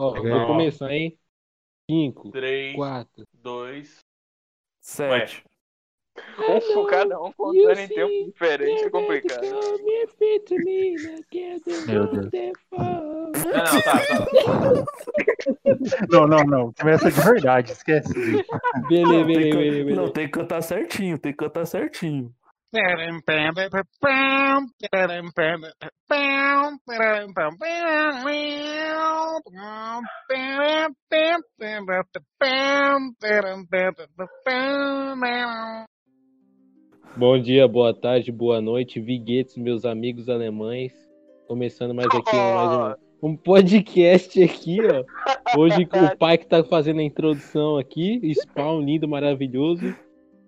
Ó, Legal. vou começar, hein? 5, 3, 4. 2. Sete. Um, cada um contando em tempo diferente é complicado. Meu Deus. Não, não, tá, tá. Não, não, não. Começa de verdade, esquece. Beleza, beleza, beleza. Não, tem que cantar certinho, tem que cantar certinho. Bom dia, boa tarde, boa noite, Viguetes, meus amigos alemães. Começando mais aqui mais um, um podcast aqui, ó. Hoje com o pai que tá fazendo a introdução aqui, Spawn lindo, maravilhoso.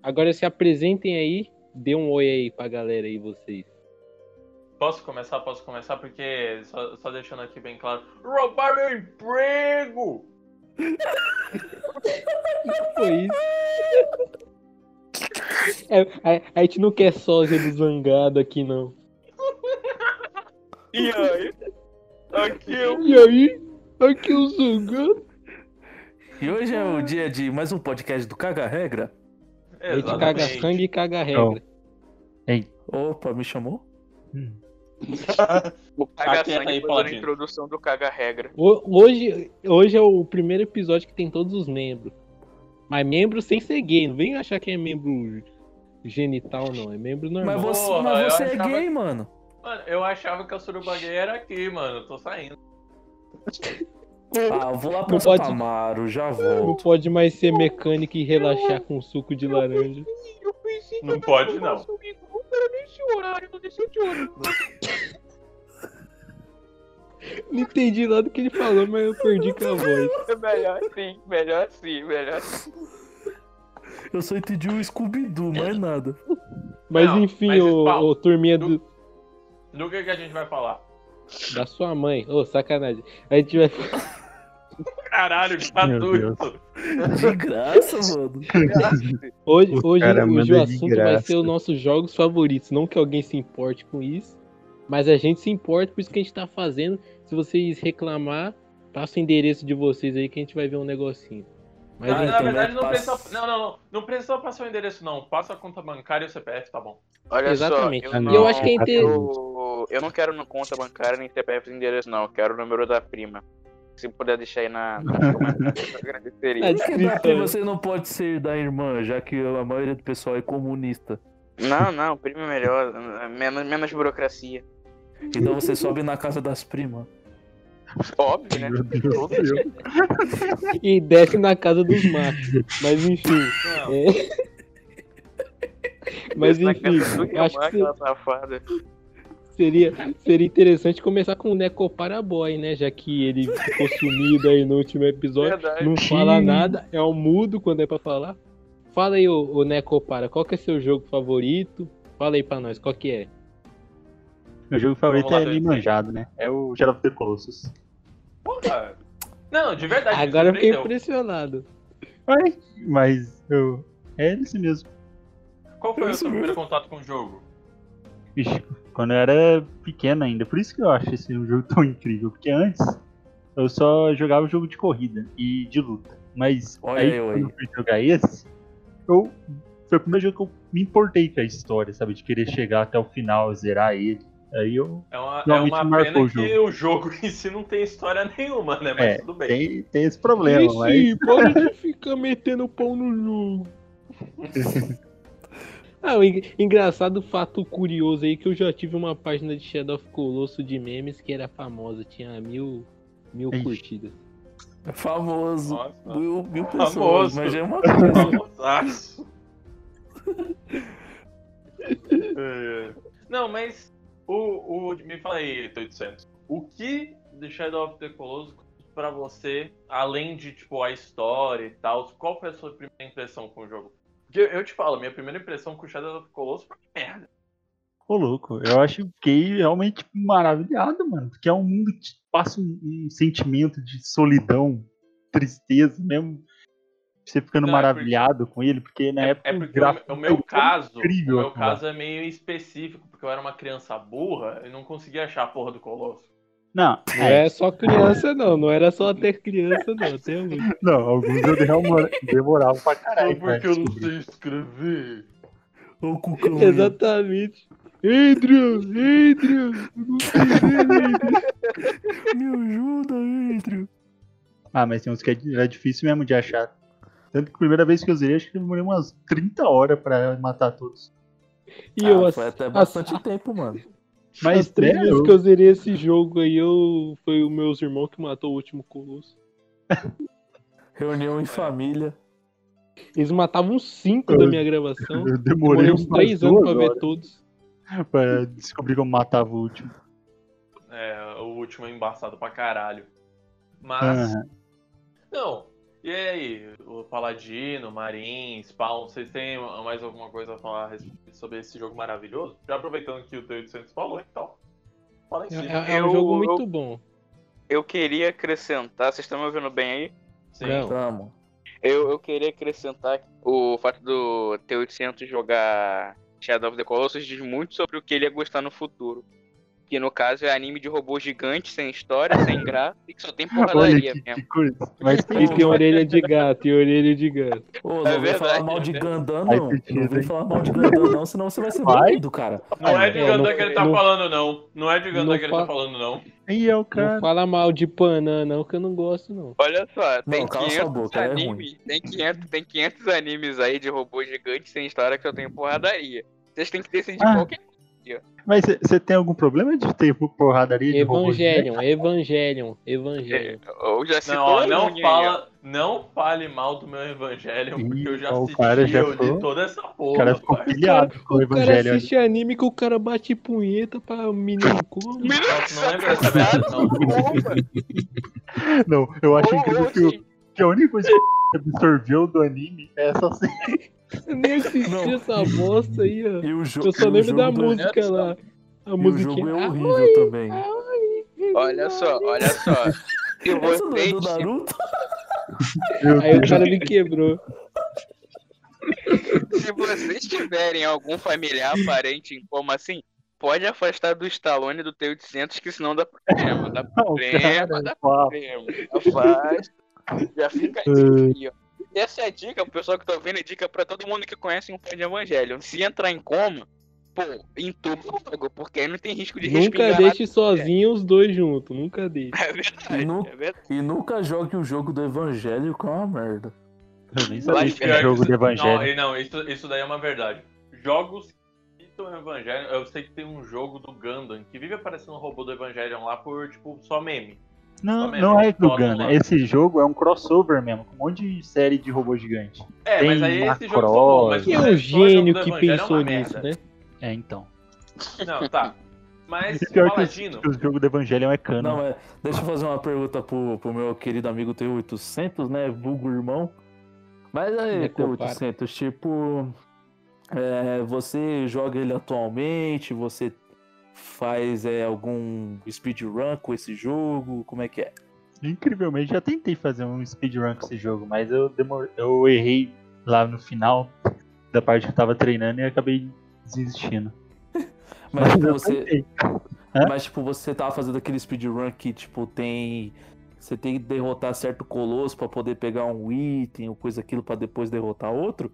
Agora se apresentem aí, dê um oi aí pra galera aí, vocês. Posso começar? Posso começar? Porque, só, só deixando aqui bem claro, roubar meu emprego! Foi isso. É, a, a gente não quer sósia do zangado aqui, não. E aí? Aqui eu. E aí? Aqui o zangado. E hoje é o dia de mais um podcast do Caga Regra. A gente caga Exatamente. sangue e caga regra. Opa, me chamou? O Tá caga sangue aí, foi a introdução do caga regra. Ho- Hoje, hoje é o primeiro episódio que tem todos os membros. Mas membro sem ser gay. Não vem achar que é membro genital, não. É membro normal. Mas você, Porra, mas eu você é achava- gay, mano. Mano, eu achava que a suruba gay era aqui, mano. Tô saindo. Ah, eu vou lá pra Não Santa pode- Amaro, já Não volto. pode mais ser mecânico e relaxar com suco de laranja. Não pode, não. Não entendi nada do que ele falou, mas eu perdi com a voz. Melhor assim, melhor assim, melhor assim. Eu só entendi o Scooby-Doo, mais nada. Mas Não, enfim, mas, ô, Paulo, ô, turminha do- Do que, que a gente vai falar? da sua mãe. Ô, sacanagem. A gente vai. Caralho, gratuito. De graça, mano. Hoje, O hoje, hoje o assunto vai ser os nossos jogos favoritos. Não que alguém se importe com isso, mas a gente se importa, por isso que a gente tá fazendo. Se vocês reclamar, passa o endereço de vocês aí que a gente vai ver um negocinho. Mas Na, na então, verdade, não passa- precisa. Não, não, não. Não precisa passar o endereço, não. Passa a conta bancária e o CPF, tá bom. Olha Exatamente. só, eu, E não, eu acho que é inte- eu, eu não quero no conta bancária nem CPF de endereço, não. Eu quero o número da prima. Se puder deixar aí na, eu agradeceria. É, que descrição. porque você não pode ser da irmã, já que a maioria do pessoal é comunista? Não, não, prima é melhor. Menos, menos burocracia. Então você sobe na casa das primas. Óbvio, né? E desce na casa dos machos. Mas enfim. É. Mas Na enfim, acho que aquela safada. Seria, seria interessante começar com o Neco Paraboy, né? Já que ele ficou sumido aí no último episódio. Verdade. Não fala nada, é um mudo quando é pra falar. Fala aí, ô, ô Necopara, qual que é seu jogo favorito? Fala aí pra nós, qual que é? Meu jogo favorito lá, é meio Felipe. manjado, né? É o Shadow of the Colossus. Porra. Não, de verdade. Agora eu fiquei impressionado. Ai, mas eu. É esse mesmo. Qual foi o seu primeiro contato com o jogo? Vixe, quando eu era pequeno ainda. Por isso que eu acho esse jogo tão incrível. Porque antes eu só jogava jogo de corrida e de luta. Mas Olha aí eu quando eu fui jogar esse, eu. Foi o primeiro jogo que eu me importei com a história, sabe? De querer chegar até o final, zerar ele. Aí eu. É uma, é uma pena o que o jogo em si não tem história nenhuma, né? Mas É, tudo bem. Tem, tem esse problema, Sim, mas. para de ficar metendo pau no jogo. ah, o en- engraçado fato curioso aí que eu já tive uma página de Shadow of Colosso de memes que era famosa, tinha mil, mil Ixi. curtidas. É famoso. Nossa. Mil, mil pessoas, Famoso. mas já é uma coisa. Famosaço. É. Não, mas o, o me fala aí, 800. O que The Shadow of the Colossus pra você, além de tipo a história e tal, qual foi a sua primeira impressão com o jogo? Porque eu te falo, minha primeira impressão com o Shadow of the Colossus foi merda. Ô, louco, eu acho que fiquei realmente maravilhado, mano. Porque é um mundo que te passa um, um sentimento de solidão, tristeza, mesmo. Você ficando Não, é maravilhado com ele, porque na É, época é porque o, o meu foi caso, incrível, o meu cara. caso é meio específico, porque eu era uma criança burra e não conseguia achar a porra do Colosso. Não, Não é, é só criança, não. Não era só ter criança, não. Até hoje. não, alguns eu demora- demorava pra caralho. Só porque eu não sei escrever. Ô, Cucão. Exatamente. Adrian, Adrian, eu não sei Adrian. Me ajuda, Adrian. Ah, mas tem uns que era difícil mesmo de achar. Tanto que a primeira vez que eu usei, acho que eu demorei umas 30 horas pra matar todos. E eu, Ah, as, foi até as, bastante tempo, mano. Mas as três vezes eu- que eu zerei esse jogo aí, eu, foi os meus irmãos que matou o último colosso. Reunião em família. Eles matavam cinco da minha gravação. eu Demorei demorei uns três anos pra ver horas todos. pra descobrir como matava o último. É, o último é embaçado pra caralho. Mas. Aham. Não. E aí, o Paladino, Marin, Spawn, vocês têm mais alguma coisa a falar sobre esse jogo maravilhoso? Já aproveitando que o T800 falou, então. Fala em É, si. é- é um Eu- jogo eu- muito bom. Eu queria acrescentar, vocês estão me ouvindo bem aí? Sim. Tamo. Eu, eu queria acrescentar o fato do T800 jogar Shadow of the Colossus diz muito sobre o que ele ia gostar no futuro. Que no caso é anime de robô gigante, sem história, sem graça, e que só tem porradaria que, mesmo. que coisa. Mas E tem orelha de gato, e orelha de gato. Ô, não É vem falar mal de é Gandan, não. Não vem falar mal de Gandan, não, senão você vai ser banido, cara. Não é de É, Ganda não- que ele tá não- falando, não. Não é de Ganda não que ele fa- tá falando, não. aí é o Não cara. fala mal de Panã, não, que eu não gosto, não. Olha só, tem Não, cala sua 500 boca, é animes, tem 500, tem 500 animes aí de robô gigante sem história que eu tenho porradaria. Vocês têm que decidir Ah. qual que é. Mas você tem algum problema de ter porradaria de robô Evangelion, Evangelion, Evangelion. Ou já citou Não, ó, não ó. fala, não fale mal do meu Evangelion, porque eu já Ih, o assisti cara já eu toda essa O porra. cara ficou pai. pilhado com o O cara assiste anime que o cara bate punheta pra menino como. Não lembro dessa merda, não. Não, eu acho Ô, incrível que, o- que a única coisa que absorveu do anime é essa cena. Eu nem assisti Não. essa bosta aí, ó. E o, jo Eu só e o lembro jogo da música lá. A E o jogo é Ah, horrível também. Olha só, olha só. Se Essa não é do Naruto? Aí o cara me quebrou. se vocês tiverem algum familiar, parente em coma assim, pode afastar do Stallone do T800, que senão dá problema. Dá Não, problema, cara, dá problema. Afasta. Já fica a dica aí, ó. Essa é a dica, o pessoal que tá ouvindo, é dica pra todo mundo que conhece um pai de evangelho. Se entrar em coma, pô, entuba logo, porque aí não tem risco de Nunca deixe sozinho os dois juntos, nunca deixe. É verdade, Nu- é verdade. E nunca jogue o jogo do Evangelho com uma merda. Eu nem sabia que era jogo que do Evangelho. Não, e não isso, isso daí é uma verdade. Jogos que citam o Evangelion, eu sei que tem um jogo do Gundam que vive aparecendo um robô do Evangelion lá por, tipo, só meme. Não, Também, não é né? do Gana. lá. Esse jogo é um crossover mesmo, com um monte de série de robô gigante. É, Tem mas aí esse jogo bom, mas Quem é jogo gênio que é pensou nisso, né? É, então. Não, tá. Mas o pior que, Paladino, os- que o jogo do Evangelho é cano. Não, é. Deixa eu fazer uma pergunta pro, pro meu querido amigo T800, né? Vulgo irmão. Mas aí, compara. T800, tipo. é, você joga ele atualmente? Você faz é, algum speedrun com esse jogo? Como é que é? Incrivelmente, já tentei fazer um speedrun com esse jogo, mas eu, demor... eu errei lá no final da parte que eu tava treinando e acabei desistindo. Mas, tipo, eu você, mas tipo, você tava fazendo aquele speedrun que, tipo, tem. Você tem que derrotar certo colosso pra poder pegar um item ou coisa aquilo pra depois derrotar outro?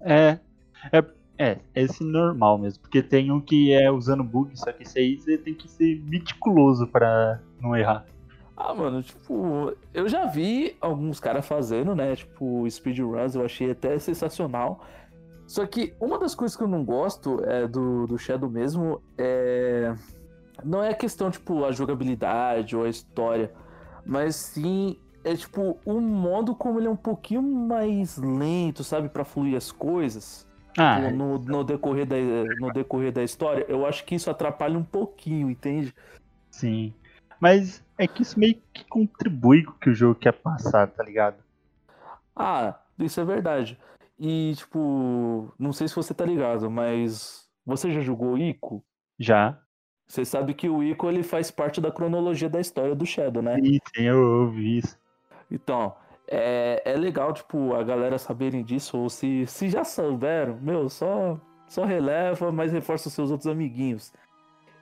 É, é, é, esse normal mesmo, porque tem um que é usando bug, só que esse aí você tem que ser meticuloso pra não errar. Ah, mano, tipo, eu já vi alguns caras fazendo, né? Tipo, speedruns, eu achei até sensacional. Só que uma das coisas que eu não gosto é do, do Shadow mesmo é. Não é a questão, tipo, a jogabilidade ou a história, mas sim é, tipo, o modo como ele é um pouquinho mais lento, sabe, pra fluir as coisas. Ah, Tipo, no, no, decorrer da, no decorrer da história, eu acho que isso atrapalha um pouquinho, entende? sim. Mas é que isso meio que contribui com o que o jogo quer passar, tá ligado? Ah, isso é verdade. E, tipo, não sei se você tá ligado, mas você já jogou Ico? Já. Você sabe que o Ico ele faz parte da cronologia da história do Shadow, né? Sim, sim, eu ouvi isso. Então, é, é legal, tipo, a galera saberem disso, ou se, se já souberam, meu, só, só releva, mas reforça os seus outros amiguinhos.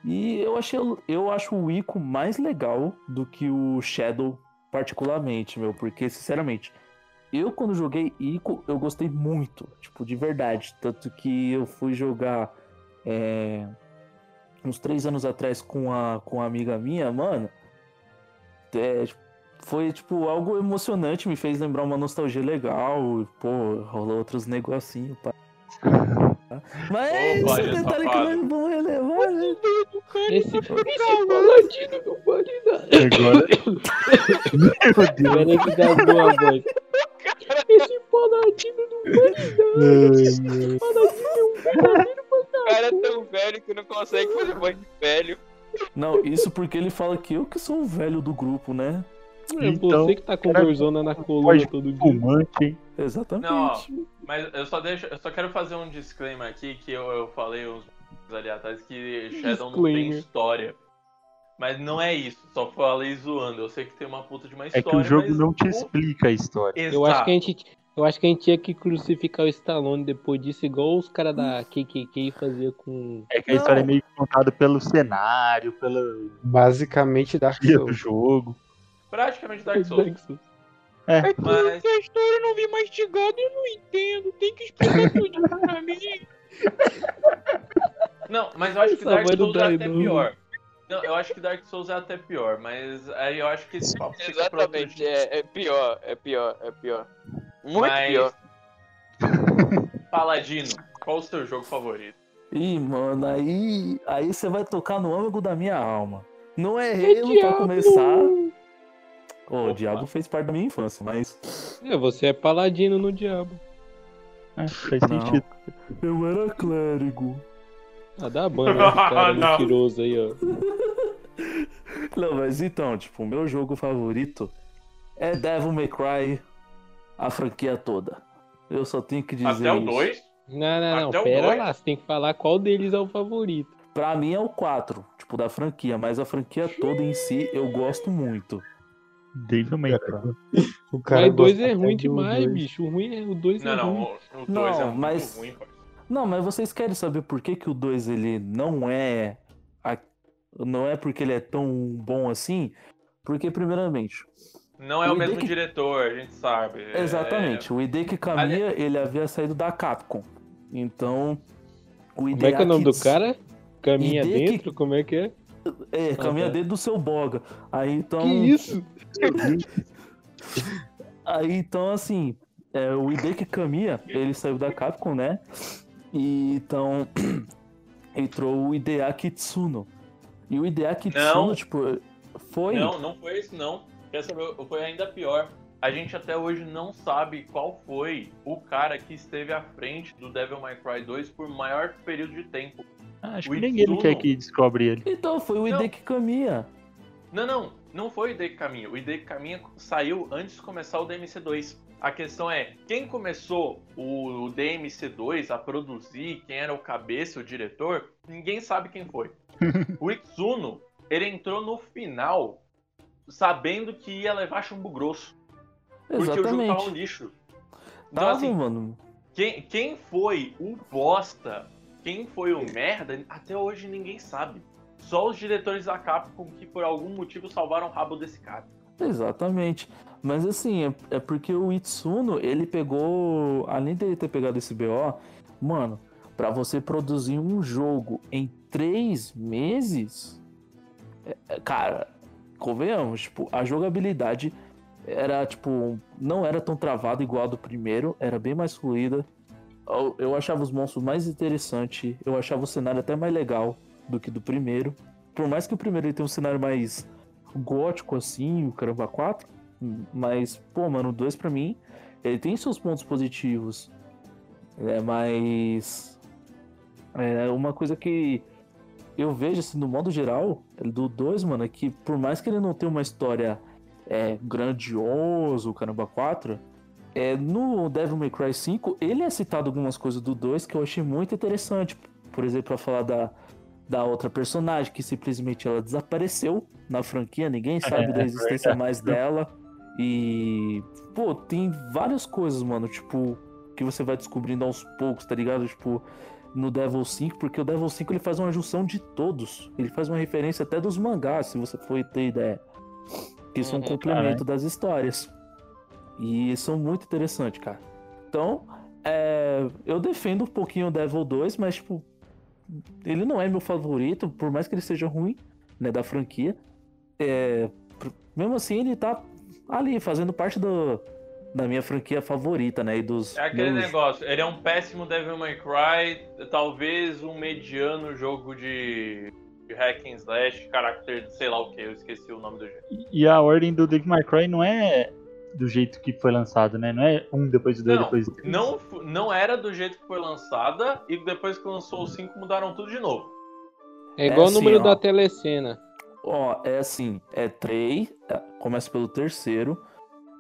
E eu achei eu acho o Ico mais legal do que o Shadow particularmente, meu, porque sinceramente, eu quando joguei Ico, eu gostei muito, tipo, de verdade, tanto que eu fui jogar é, uns três anos atrás com a com uma amiga minha, mano, é, foi tipo algo emocionante, me fez lembrar uma nostalgia legal, pô, rolou outros negocinhos, pá. Mas Opa, esse detalhe que safado. nós vamos relevar, né? Esse, esse paladino não vale nada. Agora. Meu Deus. Peraí que dá boa voz. Esse paladino não O cara é tão velho que não consegue fazer voz de velho. Não, isso porque ele fala que eu que sou o velho do grupo, né? É Então, você que tá com dorzona na coluna todo dia. fumante, hein? Exatamente. Não, ó, mas eu só deixo, eu só quero fazer um disclaimer aqui que eu, eu falei uns ali atrás que Shadow não tem história. Mas não é isso, só falei zoando. Eu sei que tem uma puta de uma É história. que o jogo mas não te explica a história. Eu acho que a Exato. gente. Eu acho que a gente tinha que crucificar o Stallone depois disso, igual os caras da KKK fazia com. É que a história é meio que contada pelo cenário, pela Basicamente guia do jogo. Praticamente Dark Souls. Dark Souls. É. Mas a história não vi mastigada, eu não entendo. Tem que explicar tudo pra mim. Não, mas eu acho que Essa Dark Souls é até pior. Não, eu acho que Dark Souls é até pior, mas aí eu acho que esse papo fica Exatamente, é, é pior, é pior, é pior. Muito Mas- pior. Paladino, qual o seu jogo favorito? Ih, mano, aí aí você vai tocar no âmago da minha alma. Não é Halo pra diabo! começar. O. Diabo fez parte da minha infância, mas. É, você é paladino no diabo. É, faz Não. sentido. Eu era clérigo. Ah, dá banho nesse cara mentiroso aí, ó. Não, mas então, tipo, o meu jogo favorito é Devil May Cry, a franquia toda. Eu só tenho que dizer Até o isso. 2? Não, não, não. Até Pera lá, você tem que falar qual deles é o favorito. Pra mim é o 4, tipo, da franquia, mas a franquia toda em si eu gosto muito. Devil May Cry. O cara Mas dois gosta é ruim do demais, dois. bicho. O ruim é o dois Não, é não, ruim. o 2 é Não, muito mas- ruim, parceiro. Não, mas vocês querem saber por que, que o 2 ele não é. a- Não é porque ele é tão bom assim? Porque, primeiramente, Não é o O mesmo Hideki- diretor, a gente sabe. É- exatamente, o Hideki Kamiya ele havia saído da Capcom. Então, o Como é que é o nome do Kits- cara? Caminha Hideki- dentro? Como é que é? É, caminha dentro do seu boga. Aí então. Que isso? Aí então, assim, é, o Hideki Kamiya, ele saiu da Capcom, né? E então entrou o Hideaki Tsuno. E o Hideaki Não. Tsuno, tipo, foi. Não, não foi isso não. Quer saber? Foi ainda pior. A gente até hoje não sabe qual foi o cara que esteve à frente do Devil May Cry 2 por maior período de tempo. Ah, Acho O que nem ele quer que descobre ele. Então, foi o Não. Hideki Kamiya. Não, não, não foi o Hideki Caminho. O Hideki Caminho saiu antes de começar o DMC2. A questão é, quem começou o DMC2 a produzir, quem era o cabeça, o diretor, ninguém sabe quem foi. o Itsuno, ele entrou no final sabendo que ia levar chumbo grosso. Porque o jogo tava um Exatamente. lixo. Então, Tava, assim, mano. quem, quem foi o bosta, quem foi o merda, até hoje ninguém sabe. Só os diretores da Capcom que por algum motivo salvaram o rabo desse cara. Exatamente. Mas assim, é, é porque o Itsuno, ele pegou. Além dele ter pegado esse BO, mano, pra você produzir um jogo em três meses. é- é, cara, convenhamos, tipo, a jogabilidade era, tipo, não era tão travada igual a do primeiro, era bem mais fluida. Eu, achava os monstros mais interessantes, eu achava o cenário até mais legal do que do primeiro. Por mais que o primeiro ele tenha um cenário mais gótico assim, o Caramba 4. Mas, pô, mano, o 2 pra mim, ele tem seus pontos positivos. É, mas. É uma coisa que eu vejo, assim, no modo geral, do 2, mano, é que por mais que ele não tenha uma história é, grandioso, o Caramba 4, é, no Devil May Cry 5, ele é citado algumas coisas do 2 que eu achei muito interessante. Por exemplo, pra falar da, da outra personagem, que simplesmente ela desapareceu na franquia, ninguém sabe da existência mais dela. E, pô, tem várias coisas, mano, tipo, que você vai descobrindo aos poucos, tá ligado? Tipo, no Devil 5, porque o Devil 5 ele faz uma junção de todos. Ele faz uma referência até dos mangás, se você for ter ideia. Que são um Uhum, complemento das histórias. E são muito interessantes, cara. Então, é, eu defendo um pouquinho o Devil 2, mas, tipo, ele não é meu favorito, por mais que ele seja ruim, né, da franquia. É, mesmo assim, ele tá ali, fazendo parte do, da minha franquia favorita, né, e dos É aquele meus- negócio, ele é um péssimo Devil May Cry, talvez um mediano jogo de, de hack and slash, caráter, sei lá o que, eu esqueci o nome do jogo. E a ordem do Devil May Cry não é do jeito que foi lançado, né? Não é um depois do dois, Não, depois do três. Não, não era do jeito que foi lançada, e depois que lançou o 5 mudaram tudo de novo. É igual É o número assim, ó. da telecena. Ó, é assim, é três, é, começa pelo terceiro,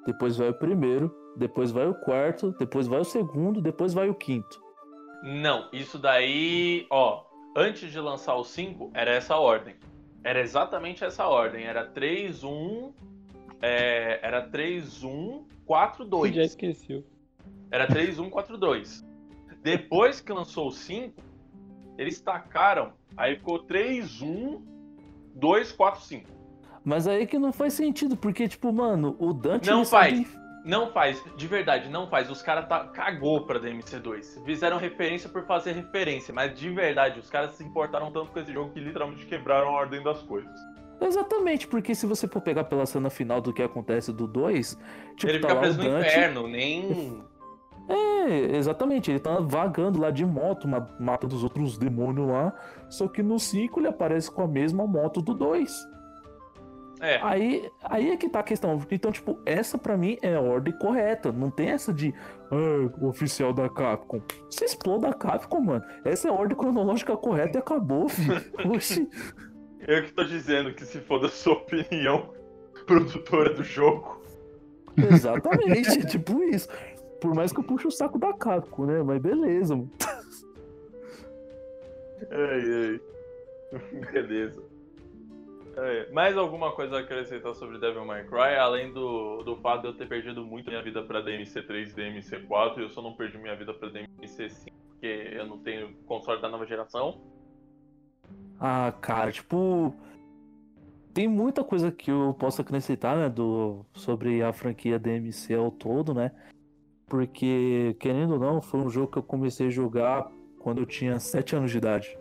depois vai o primeiro, depois vai o quarto, depois vai o segundo, depois vai o quinto. Não, isso daí, ó, antes de lançar o 5, era essa ordem. Era exatamente essa ordem. Era 3, 1. É, era 3, 1, 4, 2. Já esqueceu. Era 3, 1, 4, 2. Depois que lançou o 5, eles tacaram. Aí ficou 3, 1, 2, 4, 5. Mas aí que não faz sentido, porque, tipo, mano, o Dante. Não ele sabe- faz. Não faz, de verdade, não faz. Os caras tá, cagou pra DMC2. Fizeram referência por fazer referência, mas de verdade, os caras se importaram tanto com esse jogo que literalmente quebraram a ordem das coisas. Exatamente, porque se você for pegar pela cena final do que acontece do 2, tipo, Ele tá fica lá o preso no Dante. inferno, nem. É, exatamente, ele tá vagando lá de moto, ma- mata dos outros demônios lá. Só que no 5 ele aparece com a mesma moto do 2. É, Aí, aí é que tá a questão. Então, tipo, essa pra mim é a ordem correta. Não tem essa de ah, oficial da Capcom. Você exploda a Capcom, mano. Essa é a ordem cronológica correta e acabou, filho. Oxi. Eu que tô dizendo que se for da sua opinião, produtora do jogo. Exatamente, tipo isso. Por mais que eu puxe o saco da Capcom, né? Mas beleza, mano. Ai, ai. Beleza. Mais alguma coisa a acrescentar sobre Devil May Cry, além do, do fato de eu ter perdido muito minha vida pra DMC3 e DMC4, e eu só não perdi minha vida pra DMC5, porque eu não tenho console da nova geração. Ah, cara, tipo. Tem muita coisa que eu posso acrescentar, né? Do, sobre a franquia DMC ao todo, né? Porque, querendo ou não, foi um jogo que eu comecei a jogar quando eu tinha 7 anos de idade.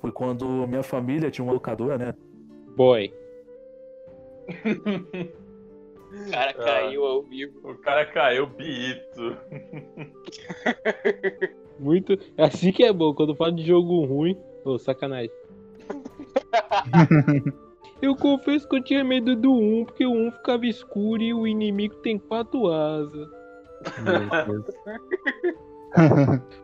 Foi quando minha família tinha uma locadora, né? Boy. O cara Ah. caiu ao vivo. O cara caiu bito. Muito. Assim que é bom, quando fala de jogo ruim. Ô, sacanagem. Eu confesso que eu tinha medo do 1, porque o 1 ficava escuro e o inimigo tem quatro asas.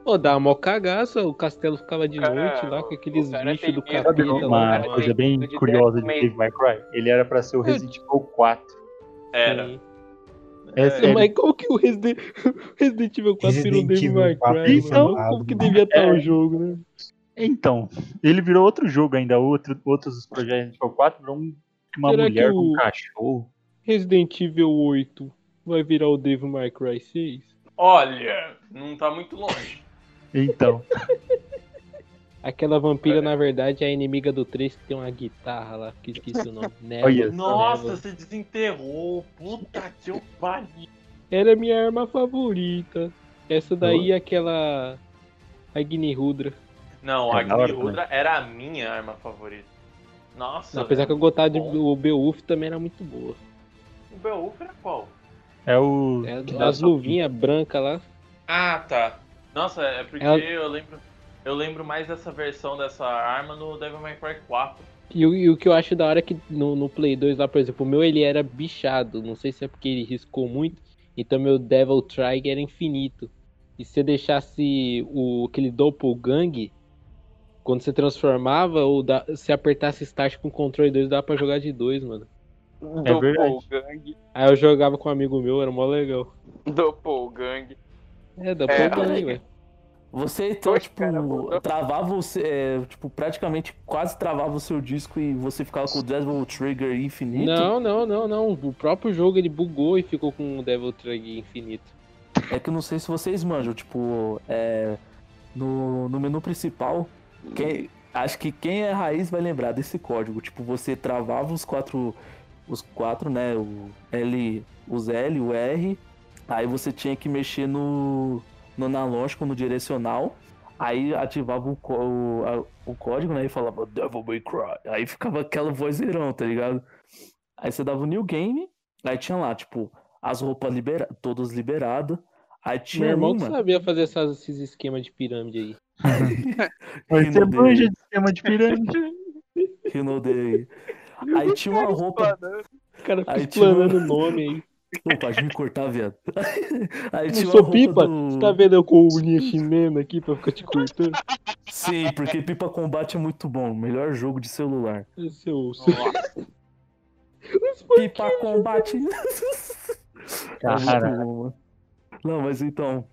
Pô, dá uma cagaça, o castelo ficava de noite lá com aqueles bichos do capeta uma lá. coisa bem de curiosa de Devil May Cry? Ele era pra ser o Resident Evil 4. Era. Sim. É sério. Mas qual que o Resident, Resident Evil 4 virou Devil Evil May 4 Cry, então? Como que devia estar é. o jogo, né? Então, ele virou outro jogo ainda, outro, outros dos projetos Resident Evil 4 virou um- uma Será mulher que com um cachorro. Resident Evil 8 vai virar o Devil May Cry 6? Olha, não tá muito longe. Então, Aquela vampira, na verdade, é a inimiga do 3 que tem uma guitarra lá, que esqueci o nome. Olha só. Nossa, você desenterrou. Puta que eu pariu. Era a minha arma favorita. Essa daí é aquela. Agni Rudra. Não, É a Agni Rudra era a minha arma favorita. Nossa. Apesar que eu gostava de. O Beowulf também era muito boa. O Beowulf era qual? é o. É, que dá as só- luvinhas brancas lá. Ah, tá. Nossa, é porque Ela- eu lembro. Eu lembro mais dessa versão dessa arma no Devil May Cry 4. E, o- e o que eu acho da hora é que no, no Play 2 lá, por exemplo, o meu ele era bichado. Não sei se é porque ele riscou muito. Então meu Devil Trigger era infinito. E se você deixasse o, aquele Doppelgang, quando você transformava, ou da, se apertasse Start com controle 2, dava pra jogar de dois, mano. É verdade. Doppelgang. Aí eu jogava com um amigo meu, era mó legal. Doppelgang. É, Doppelgang, É. velho. Você então, Poxa, tipo, cara, travava o se- é, tipo, praticamente quase travava o seu disco e você ficava com o Devil Trigger infinito. Não, não, não, não. O próprio jogo ele bugou e ficou com o Devil Trigger infinito. É que eu não sei se vocês manjam, tipo, é, no, no menu principal, quem, acho que quem é raiz vai lembrar desse código. Tipo, você travava os quatro. Os quatro, né? O L, os L, o R. Aí você tinha que mexer no, no analógico, no direcional. Aí ativava o, o, a- o código, né? E falava Devil May Cry. Aí ficava aquela vozeirão, tá ligado? Aí você dava o new game. Aí tinha lá, tipo, as roupas libera todas liberadas. Aí tinha Meu irmão que uma. sabia fazer essas- esses esquemas de pirâmide aí. Rindo você dele. manja de sistema de pirâmide. Rindo dele. Aí tinha uma roupa. O cara fica Aí tinha explanando o nome aí. Pô, pode me cortar, viado. Aí Não tinha uma sou pipa? do- Você tá vendo eu com o chinesa aqui pra ficar te cortando? Sim, porque Pipa Combate é muito bom. Melhor jogo de celular. Esse é o seu... Pipa Combate. Muito Cara, bom, mano. Não, mas então.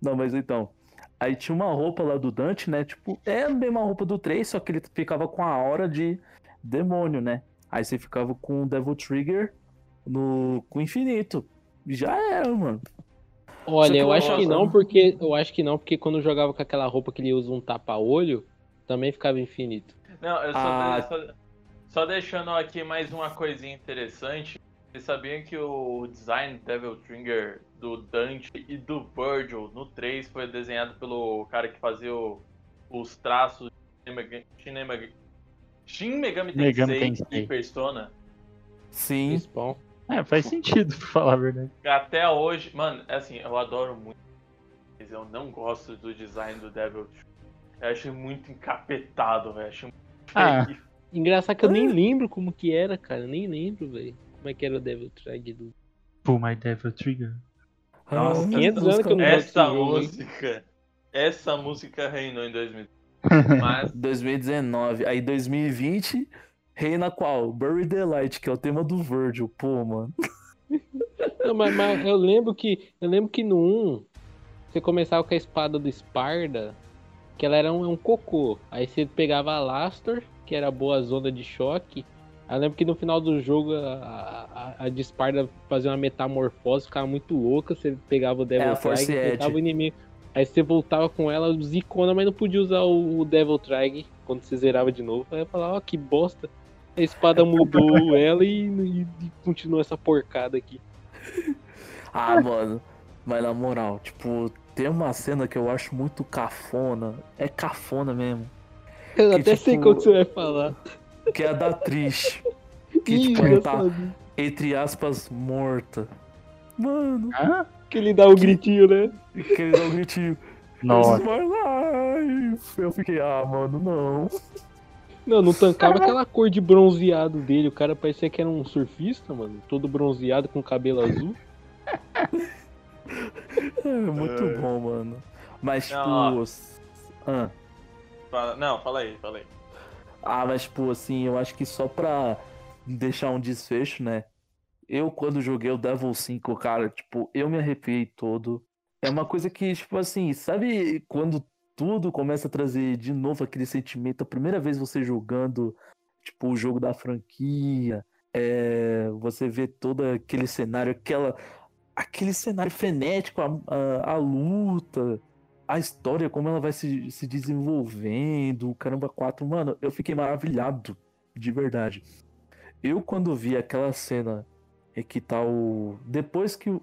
Não, mas então. Aí tinha uma roupa lá do Dante, né? Tipo, é a mesma roupa do 3, só que ele ficava com a aura de demônio, né? Aí você ficava com o Devil Trigger no com o infinito. Já era, mano. Olha, eu acho que não, porque eu acho que não, porque quando eu jogava com aquela roupa que ele usa um tapa-olho, também ficava infinito. Não, eu só, Ah. só, só deixando aqui mais uma coisinha interessante. Vocês sabiam que o design do Devil Trigger do Dante e do Virgil no 3 foi desenhado pelo cara que fazia o- os traços de Shin Megami- Shin Megami- Tensei, Megami Tensei. e Persona? Sim. Spawn. é, faz sentido, pra falar a verdade. Até hoje, mano, é assim, eu adoro muito, mas eu não gosto do design do Devil Trigger. Eu acho muito encapetado, velho. Acho muito Ah. feio. Engraçado que eu nem lembro como que era, cara. Nem lembro, velho. Como é que era o Devil Trigger do. Pull my devil trigger. Nossa, Ah, 500 anos que eu não Essa música, essa música reinou em 2000. Mas 2019. Aí 2020 reina qual? Bury the Light, que é o tema do Virgil. Pô, mano. Não, mas, mas eu lembro que. Eu lembro que no 1, você começava com a espada do Sparda, que ela era um, um cocô. Aí você pegava a Lastor, que era boa zona de choque. Eu lembro que no final do jogo a, a, a de fazia uma metamorfose, ficava muito louca. Você pegava o Devil É, Edge. enfrentava o inimigo. Aí você voltava com ela zicona, mas não podia usar o, Devil Trigger quando você zerava de novo. Aí eu falava, ó, que bosta. A espada mudou ela e, e, e continua essa porcada aqui. Ah, mano. Mas na moral, tipo, tem uma cena que eu acho muito cafona. É cafona mesmo. Eu Que, até sei tipo, qual que você vai falar. Que é a da Trish. Que, Ih, tipo, tá, sabia. entre aspas, morta. Mano, Hã? Que ele dá o gritinho, né? que ele dá um gritinho. Nossa. Eu fiquei, ah, mano, não. Não, não tancava aquela cor de bronzeado dele. O cara parecia que era um surfista, mano. Todo bronzeado com cabelo azul. É muito É. bom, mano. Mas, tipo. Não, ah. fala- não, fala aí, fala aí. Ah, mas tipo assim, eu acho que só pra deixar um desfecho, né? Eu, quando joguei o Devil 5, cara, tipo, eu me arrepiei todo. É uma coisa que, tipo assim, sabe quando tudo começa a trazer de novo aquele sentimento, a primeira vez você jogando, tipo, o jogo da franquia, é, você vê todo aquele cenário, aquela, aquele cenário frenético, a, a, a luta, a história, como ela vai se, se desenvolvendo, caramba 4, mano, eu fiquei maravilhado, de verdade. Eu, quando vi aquela cena em que tá o. Depois que o.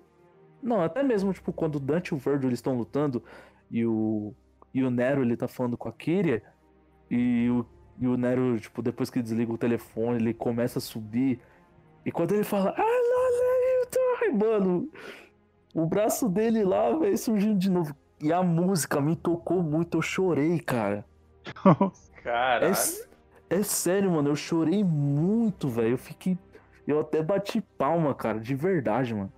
Não, até mesmo, tipo, quando o Dante e o Virgil eles estão lutando e o. E o Nero ele tá falando com a Kyria e o, e o Nero, tipo, depois que desliga o telefone, ele começa a subir. E quando ele fala, I love you, mano, o braço dele lá, velho, surgindo de novo. E a música me tocou muito, eu chorei, cara. É, Caralho. s- é sério, mano, eu chorei muito, velho. Eu fiquei. Eu até bati palma, cara, de verdade, mano.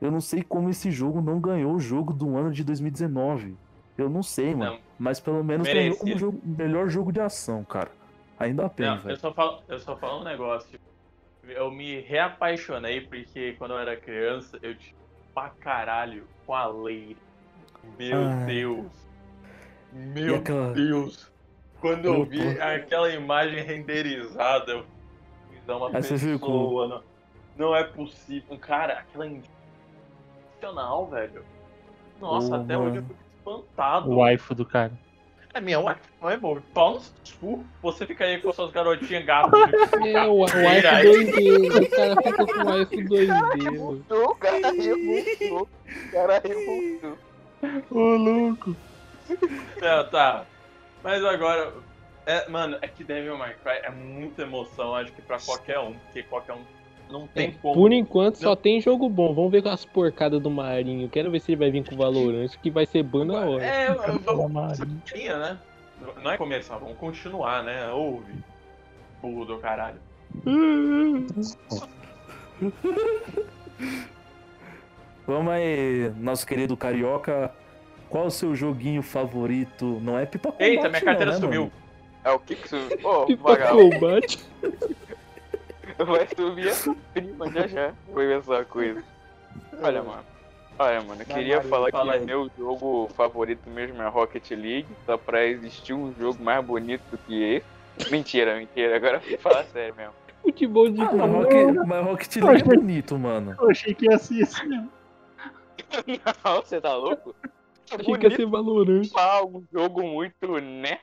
Eu não sei como esse jogo não ganhou o jogo do ano de 2019. Eu não sei, mano. Não. Mas pelo menos ganhou como Merecido. jogo- melhor jogo de ação, cara. Ainda bem, Não, eu velho. só falo, eu só falo um negócio. Eu me reapaixonei porque quando eu era criança eu tinha pra caralho com a Leire. Meu Ai. Deus. Meu aquela. Deus. Quando eu Eu vi tô- aquela imagem renderizada, eu me dar uma Aí pessoa. Não, não é possível. Cara, aquela sensacional, velho. Nossa, Ô, até hoje eu fico espantado. O waifu do cara. É minha wife, não é, amor? Pau no cu. Você fica aí com suas garotinhas gatas. É, o, iPhone 2D. O cara fica com o iPhone 2D. mano. Revoltou, o cara revoltou. O cara revoltou. Ô, louco. É, tá. Mas agora. É, mano, é que Devil May Cry é muita emoção, acho que pra qualquer um, porque qualquer um não tem como. Por enquanto só tem jogo bom. Vamos ver com as porcadas do Marinho. Quero ver se ele vai vir com o Valorant, que vai ser ban na hora. É, Marinho. tinha, né? Não é começar, vamos continuar, né? Ouve. Burro do caralho. Vamos aí, nosso querido Carioca. Qual o seu joguinho favorito? Não é Pipa Combat, Eita, minha carteira não, né, sumiu. mano? É o que que isso... Ô, Pipa vagabundo, Combat. vai subir a prima já já. Vou essa coisa. Olha, mano. Olha, mano, eu queria Mario, falar fala que aí. meu jogo favorito mesmo é Rocket League, só pra existir um jogo mais bonito do que esse. Mentira, mentira, agora eu vou falar sério mesmo. Futebol de Ah, mas rua. Rocket, mas Rocket League é bonito, mano. Eu achei que ia ser assim mesmo. Não, você tá louco? É que bonito ser Valorant. Ah, um jogo muito, né?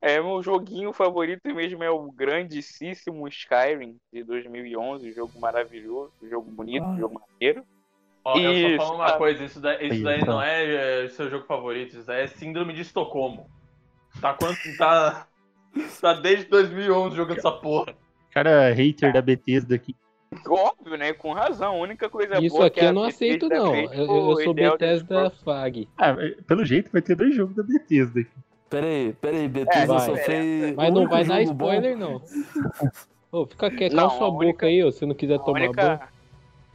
É, meu joguinho favorito mesmo é o grandíssimo Skyrim de 2011, jogo maravilhoso, jogo bonito, Ah. jogo maneiro. Ó, eu Isso, só falo uma coisa, isso daí, isso daí não é, é, seu jogo favorito, isso daí é síndrome de Estocolmo. Tá quanto tá tá desde 2011 jogando essa porra. Cara, hater da Bethesda aqui. Óbvio, né? Com razão, a única coisa Isso boa aqui que eu não aceito, Bethesda não. fez Eu, eu sou Bethesda. FAG. Ah, pelo jeito vai ter dois jogos da Bethesda aqui. Pera aí, pera aí, Bethesda vai. só fez. Mas o não vai dar jogo bom- spoiler, não. Ô, fica quieto, Não, cala sua a boca única- aí, ô, se não quiser A tomar banho. única...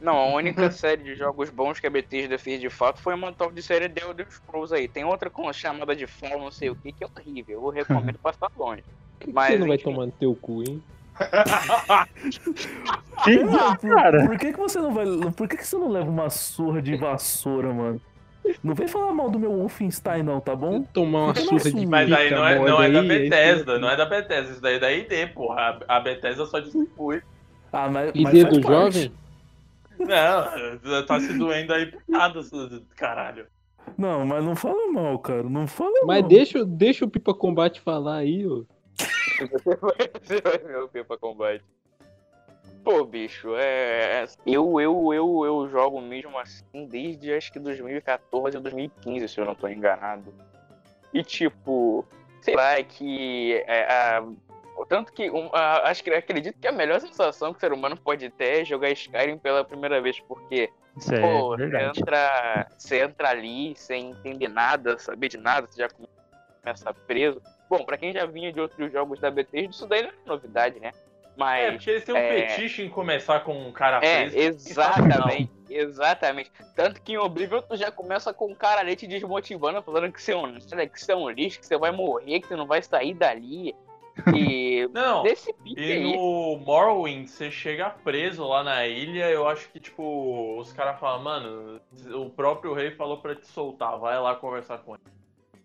Não, a única série de jogos bons que a Bethesda fez de fato foi uma top de série The Elder Scrolls aí. Tem outra com chamada de Fall, não sei o que, que é horrível. Eu recomendo passar longe. Por que Mas, você não vai enfim. tomar no teu cu, hein? Que Ah, por, cara? por que, que você não vai. Por que, que você não leva uma surra de vassoura, mano? Não vem falar mal do meu Wolfenstein, não, tá bom? Tomar uma surra de. Mas aí não é, não é da aí Bethesda, não é da Bethesda, isso daí é da ID, porra. A Bethesda só distribui. Ah, mas. E mas dedo faz parte. jovem? Não, tá se doendo aí por nada, caralho. Não, mas não fala mal, cara. Não fala Mas mal. deixa, deixa o Pipa Combate falar aí, ô. Você vai ver o Pipa Combate. Pô, bicho, é. Eu, eu, eu, eu jogo mesmo assim desde acho que 2014 ou 2015, se eu não tô enganado. E tipo, sei lá, é que. É, a- tanto que um, a- acho que acredito que a melhor sensação que o ser humano pode ter é jogar Skyrim pela primeira vez, porque Isso é Pô, você entra, você entra ali sem entender nada, saber de nada, você já começa preso. Bom, pra quem já vinha de outros jogos da Bethesda, isso daí não é novidade, né? É, Mas. porque eles têm um é- fetiche em começar com um cara É, preso. exatamente, exatamente. Tanto que em Oblivion tu já começa com um cara ali te desmotivando, falando que você é um, que você é um lixo, que você vai morrer, que você não vai sair dali. E Não, desse pique e aí. no Morrowind, você chega preso lá na ilha, eu acho que, tipo, os caras falam, mano, o próprio rei falou pra te soltar, vai lá conversar com ele.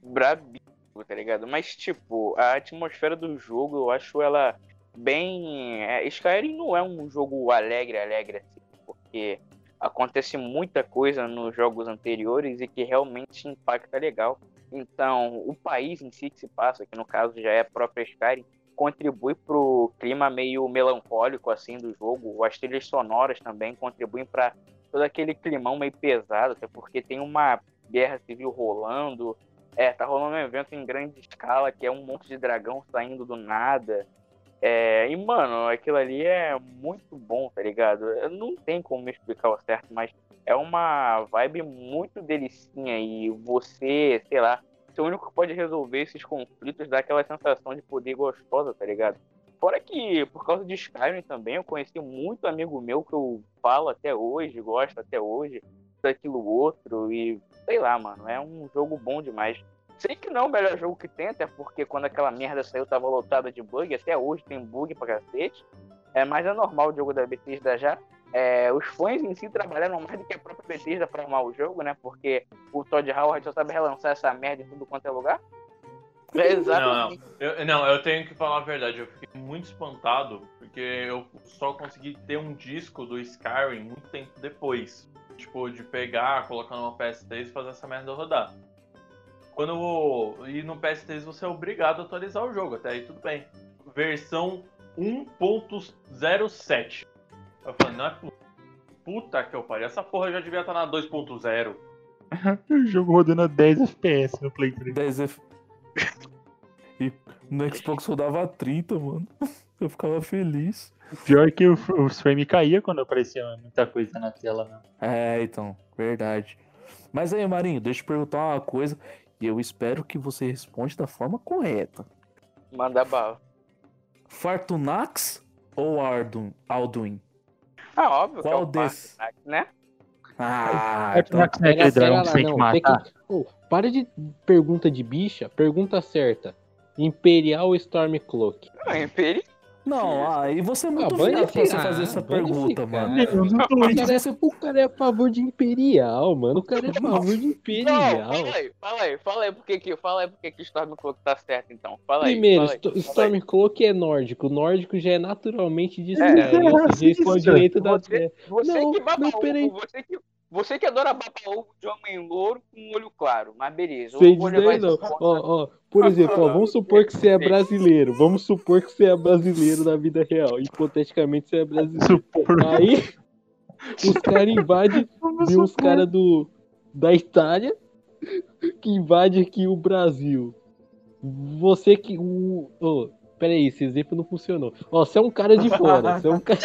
brabíssimo, tá ligado? Mas, tipo, a atmosfera do jogo, eu acho ela bem. é, Skyrim não é um jogo alegre, alegre, assim, porque acontece muita coisa nos jogos anteriores e que realmente impacta legal. Então, o país em si que se passa, que no caso já é a própria Skyrim, contribui pro clima meio melancólico assim do jogo. As trilhas sonoras também contribuem para todo aquele climão meio pesado, até porque tem uma guerra civil rolando. É, tá rolando um evento em grande escala, que é um monte de dragão saindo do nada. É, e, mano, aquilo ali é muito bom, tá ligado? Eu Não tem como me explicar o certo, mas é uma vibe muito delicinha e você, sei lá, ser o único que pode resolver esses conflitos, dá aquela sensação de poder gostosa, tá ligado? Fora que, por causa de Skyrim também, eu conheci muito amigo meu que eu falo até hoje, gosto até hoje, daquilo outro, e sei lá, mano, é um jogo bom demais. Sei que não é o melhor jogo que tem, até porque quando aquela merda saiu tava lotada de bug, até hoje tem bug pra cacete. É, mas é normal o jogo da Bethesda já. É, os fãs em si trabalharam mais do que a própria Bethesda pra arrumar o jogo, né? Porque o Todd Howard só sabe relançar essa merda em tudo quanto é lugar. É exatamente. Eu, não, eu tenho que falar a verdade, eu fiquei muito espantado, porque eu só consegui ter um disco do Skyrim muito tempo depois. Tipo, de pegar, colocar numa PS3 e fazer essa merda rodar. quando. E no PS3 você é obrigado a atualizar o jogo, até aí tudo bem. Versão 1.07. Eu falei, não é pu- puta que eu pariu, essa porra já devia estar na 2.0. O jogo rodando a 10 FPS no Play 3. 10 F... E no Xbox rodava 30, mano. Eu ficava feliz. Pior que o- os frames caía quando aparecia muita coisa na tela, né? É, então, verdade. Mas aí, Marinho, deixa eu te perguntar uma coisa. E eu espero que você responda da forma correta. Manda bala. Fartunax ou Arduin? Alduin? Ah, óbvio que é Qual o desses? Park, né? Ah, É então, é aquele dragão que você tem que matar. que- Ô, para de pergunta de bicha, pergunta certa. Imperial ou Stormcloak? Não, Imperi. Não, aí você é muito Ah, vai velho pra você fazer essa pergunta, mano. Nenhum dos O dois. cara, é, o cara é a favor de Imperial, mano. O cara é a favor de Não, Imperial. fala aí, fala aí, fala aí por que fala aí por que Stormcloak tá certo então. Fala aí. Primeiro, fala aí. Stormcloak é nórdico. O nórdico já é naturalmente É, distante. Eles estão ao direito da Você- terra. Você Não, que baba não, ovo, peraí. você que, você que adora babar ovo de homem louro com olho claro, mas beleza. Sei dizer não. Ó, ó, por exemplo, ó, vamos supor que você é brasileiro. Vamos supor que você é brasileiro na vida real. Hipoteticamente você é brasileiro. Supor. Aí os caras invadem, vem uns caras do da Itália que invade aqui o Brasil. Você que o, ô, peraí, esse exemplo não funcionou. Ó, você é um cara de fora, você é um cara,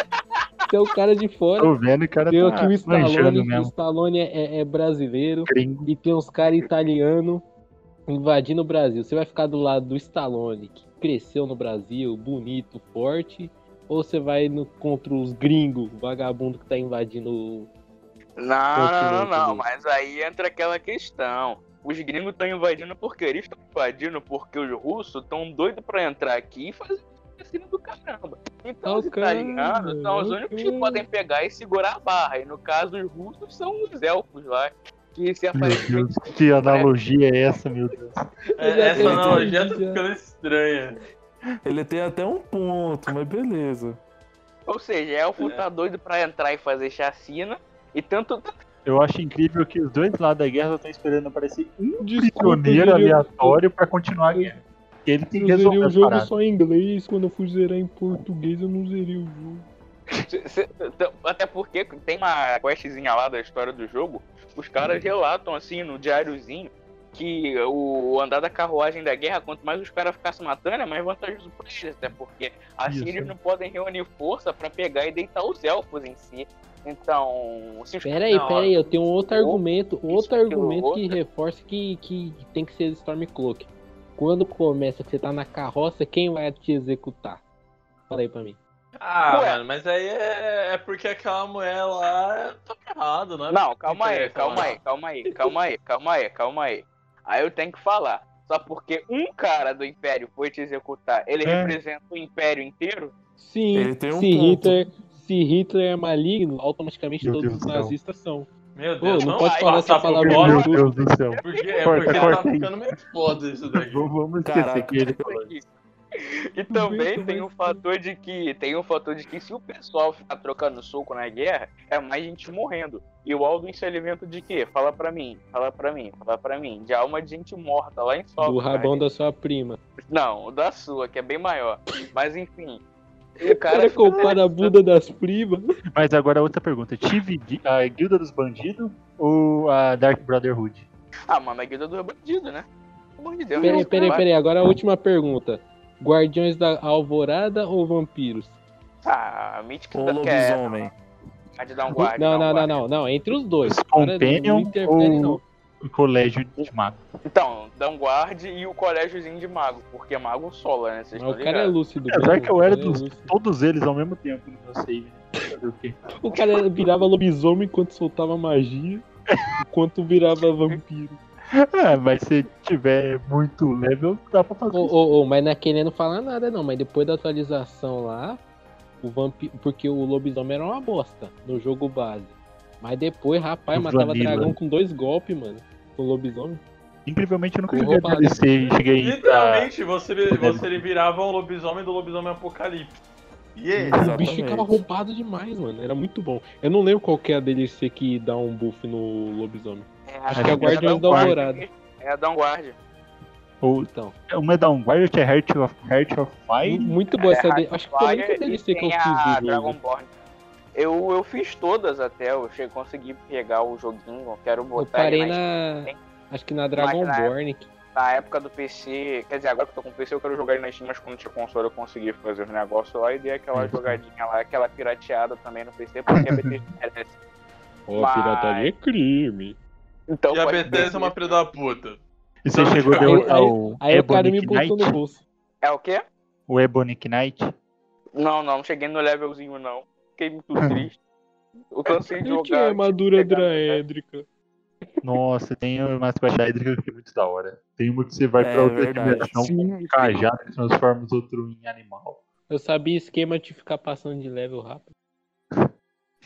você é um cara de fora. Tô vendo o cara Deu tá que o Stallone, o mesmo. Stallone é, é brasileiro Gringo. e tem uns caras italianos invadindo o Brasil. Você vai ficar do lado do Stallone, que cresceu no Brasil, bonito, forte, ou você vai no, contra os gringos, vagabundo que tá invadindo o Não, não, não, mas aí entra aquela questão. Os gringos estão invadindo porque eles estão invadindo porque os russos estão doidos pra entrar aqui e fazer cima do caramba. Então os Ok, italianos são os únicos que podem pegar e segurar a barra. E no caso, os russos são os elfos lá. Que se Deus, que analogia é essa, meu Deus? É, essa analogia tá já. ficando estranha. Ele tem até um ponto, mas beleza. Ou seja, elfo tá doido pra entrar e fazer chacina. E tanto. Eu acho incrível que os dois lados da guerra estão esperando aparecer um prisioneiro aleatório pra continuar a guerra. Ele tem que Eu zerei o jogo só em inglês, quando eu fui zerar em português eu não zerei o jogo. Até porque tem uma questzinha lá da história do jogo. Os caras relatam assim no diáriozinho que o andar da carruagem da guerra, quanto mais os caras ficassem matando, é mais vantajoso pra eles, até porque assim Isso. eles não podem reunir força pra pegar e deitar os elfos em si. Então, se os Pera aí, Não, pera aí, eu tenho um outro argumento, outro argumento que reforça que, que tem que ser Stormcloak. Quando começa que você tá na carroça, quem vai te executar? Fala aí pra mim. Ah, Ué. mano, mas aí é, é porque aquela mulher lá tá errado, né? Não, calma aí, calma aí, calma aí, calma aí, calma aí, calma aí. Aí eu tenho que falar. Só porque um cara do Império foi te executar, ele É. representa o Império inteiro? Sim, Ele tem um se, ponto. Hitler, se Hitler é maligno, automaticamente Meu todos Deus os nazistas são. Meu Ô, Deus, não não pode vai falar essa palavra Meu. Deus do céu. Porque, é Corta, porque corta tá ficando meio foda isso daí. Vamos esquecer Caraca. que ele falou. E também Muito tem um fator de que tem um fator de que se o pessoal ficar trocando soco na guerra, é mais gente morrendo. E o Alduin se alimenta de quê? Fala pra mim, fala pra mim, fala pra mim. De alma de gente morta lá em Sol. Do rabão da sua prima. Não, o da sua, que é bem maior. Mas enfim. O cara compara a bunda das primas. Mas agora outra pergunta. Tive a Guilda dos Bandidos ou a Dark Brotherhood? Ah, mano, a guilda do bandido, né? Pelo amor de Deus. Peraí, peraí, peraí. Agora a última pergunta. Guardiões da Alvorada ou vampiros? Ah, Mythic Ô, da quer lobisomem. de dar um guarda. Não, um não, não, não, não. Entre os dois. Companion ou- não. O colégio de mago. Então, Danguard e o colégiozinho de mago, porque mago sola, né? Vocês o cara é lúcido. Apesar mesmo, que eu era é dos, todos eles ao mesmo tempo no meu save. né? O cara virava lobisomem enquanto soltava magia, enquanto virava vampiro. É, mas se tiver muito level, dá pra fazer. Ô, isso. ô, ô, mas não é querendo falar nada, não. Mas depois da atualização lá, o vampiro. Porque o lobisomem era uma bosta no jogo base. Mas depois, rapaz, No matava Vanilla. dragão com dois golpes, mano. O lobisomem. Incrivelmente eu nunca Com joguei a DLC e cheguei a. Literalmente, você, você virava um lobisomem do lobisomem apocalipse. E aí? O bicho ficava roubado demais, mano. Era muito bom. Eu não lembro qual que é a DLC que dá um buff no lobisomem. É, Acho que é Guardiões da Guardiões. Alvorada. É É a Downguard. Ou Então, uma é Downguard, outra é Heart of, Heart of Fire. muito boa essa É, D- Acho que foi a única DLC que eu fiz a. Dragonborn. Eu, eu fiz todas até, eu cheguei, consegui pegar o joguinho, eu quero Eu botar parei ele na. Steam. Acho que na na Dragonborn. que- na época do PC, quer dizer, agora que eu tô com o PC eu quero jogar ele na Steam, mas quando tinha console eu consegui fazer os negócios lá e dei aquela Uhum. jogadinha lá, aquela pirateada também no PC, porque a Bethesda merece. Ó, Mas- pirataria é crime. Então, E a Bethesda é uma filha da puta. E você chegou deu aí- ao Aí o cara me Ebony botou Knight? no bolso. É o quê? O Ebony Knight? Não, não, não cheguei no levelzinho não. Fiquei muito triste. Eu cansei de Eu jogar. tinha armadura pegar- draédrica. Nossa, tem umas coisas hídricas que é muito da hora. Tem uma que você vai É pra outra dimensão com um cajado que transforma os outros em animal. Eu sabia esquema de ficar passando de level rápido.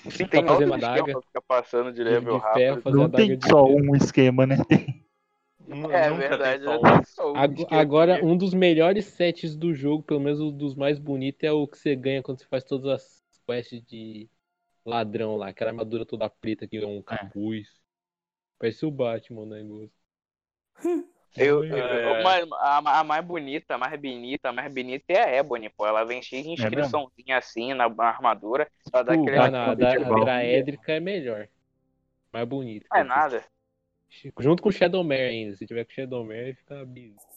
Sim, tem fazer uma pra ficar passando de De, level de ferro, rápido. Não daga tem de só ferro. um esquema, né? Nu- É verdade, né? só um. Tem só Ag- esquema. Agora, um dos melhores sets do jogo, pelo menos um dos mais bonitos, é o que você ganha quando você faz todas as quests de ladrão lá. Aquela armadura toda preta que é um capuz. Parece o Batman o negócio. Eu, eu- é. uma- a, a mais bonita, a mais bonita, a mais bonita é a Ebony, pô. Ela vem cheia de mesmo? inscriçãozinha assim na, na armadura. Ela dá Pô, aquele. Não, a. Draédrica é melhor. Mais bonita. Não é nada. Junto com o Shadowmare ainda. Se tiver com o Shadowmare, fica bizarro.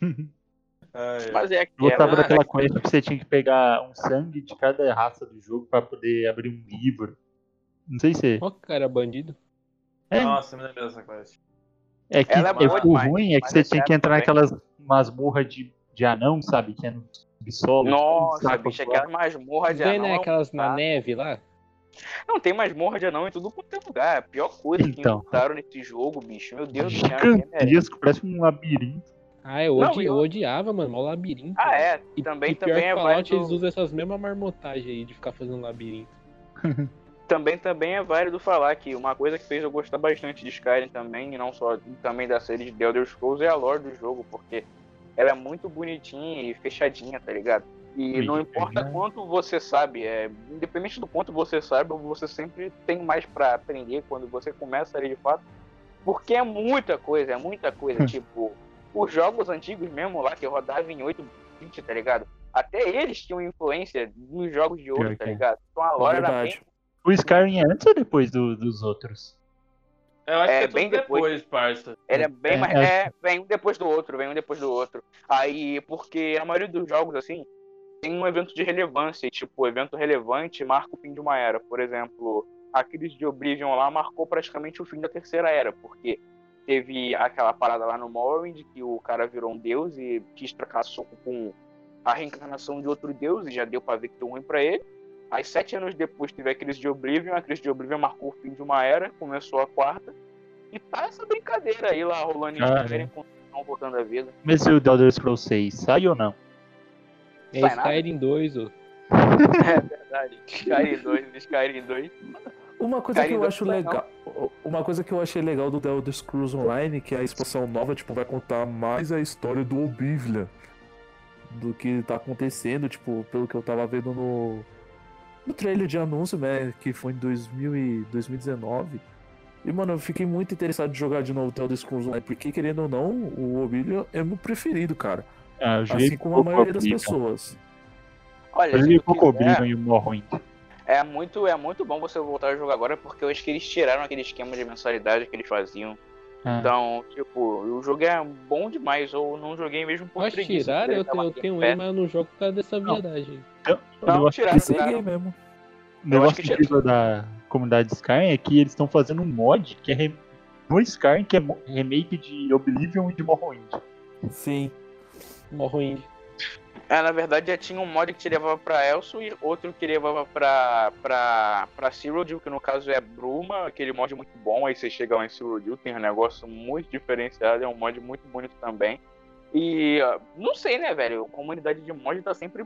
Ai. Mas é Eu aquela. gostava daquela quest que você tinha que pegar um sangue de cada raça do jogo pra poder abrir um livro. Não sei se. Ó, cara, bandido. É, Nossa, me lembro dessa quest. é que é é, boa o demais, ruim é que você é tinha que entrar também. naquelas masmorras de, de anão, sabe? Que é no subsolo. Nossa, saco bicho, aquela masmorra de Vem, anão. né? é um Aquelas na neve lá. Não, tem masmorra de anão em tudo quanto é lugar. A pior coisa que Então. inventaram nesse jogo, bicho. Meu Deus do céu. Gigantesco, parece um labirinto. Ah, eu, Não, odi- eu- eu odiava, mano. Mó labirinto. Ah, é. E, Também, e pior também que é Fallout, válido. eles usam essas mesmas marmotagens aí de ficar fazendo labirinto. Também, também é válido falar que uma coisa que fez eu gostar bastante de Skyrim também, e não só também da série de The Elder Scrolls, é a lore do jogo, porque ela é muito bonitinha e fechadinha, tá ligado? E não importa legal. quanto você sabe, é, independente do quanto você sabe, você sempre tem mais pra aprender quando você começa ali de fato, porque é muita coisa, é muita coisa, tipo, os jogos antigos mesmo lá, que rodavam em 8 bit, tá ligado? Até eles tinham influência nos jogos de hoje, tá é. ligado? Então a É lore era bem verdade. O Skyrim é antes ou depois do- dos outros? Eu acho É, que é tudo bem depois. depois, parça. Ele é bem É, mais. acho É, vem um depois do outro, vem um depois do outro. Aí, porque a maioria dos jogos, assim, tem um evento de relevância. E, tipo, evento relevante marca o fim de uma era. Por exemplo, a crise de Oblivion lá marcou praticamente o fim da terceira era, porque teve aquela parada lá no Morrowind que o cara virou um deus e quis trocar soco com a reencarnação de outro deus e já deu pra ver que deu ruim pra ele. Aí, sete anos depois, teve a crise de Oblivion. A crise de Oblivion marcou o fim de uma era, começou a quarta. E tá essa brincadeira aí lá rolando em Ah, Skyrim, é. enquanto estão voltando a vida. Mas e o The Elder Scrolls 6, sai ou não? É. Skyrim 2, ô. É verdade. Skyrim 2, Skyrim 2. Uma coisa que eu acho vai, legal. Uma coisa que eu achei legal do The Elder Scrolls Online, que a expansão nova, tipo, vai contar mais a história do Oblivion. Do que tá acontecendo, tipo, pelo que eu tava vendo no. No trailer de anúncio, né? Que foi em 2000 e 2019. E, mano, eu fiquei muito interessado em jogar de novo The Elder Scrolls Online, porque, querendo ou não, o Oblivion é meu preferido, cara. Joguei Assim como a maioria das pessoas. Olha, Eu joguei pouco quiser, Oblivion e o Morrowind. É muito, é muito bom você voltar a jogar agora, porque eu acho que eles tiraram aquele esquema de mensalidade que eles faziam. Ah. Então, tipo, o jogo é bom demais, ou não joguei mesmo por Pode preguiça. tirar, porque eu, eu tenho em pé. ele, mas eu não jogo por causa dessa Não. viadagem. Não, eu tiraram, Esse tiraram. game mesmo. O negócio acho que incrível da comunidade Skyrim é que eles estão fazendo um mod que é re... no Skyrim, que é remake de Oblivion e de Morrowind. Sim. Morrowind. É, na verdade já tinha um mod que te levava pra Elso e outro que levava pra, pra, pra Cyrodiil, que no caso é Bruma, aquele mod muito bom, aí você chega lá em Cyrodiil, tem um negócio muito diferenciado, é um mod muito bonito também. E ó, não sei, né, velho, a comunidade de mod tá sempre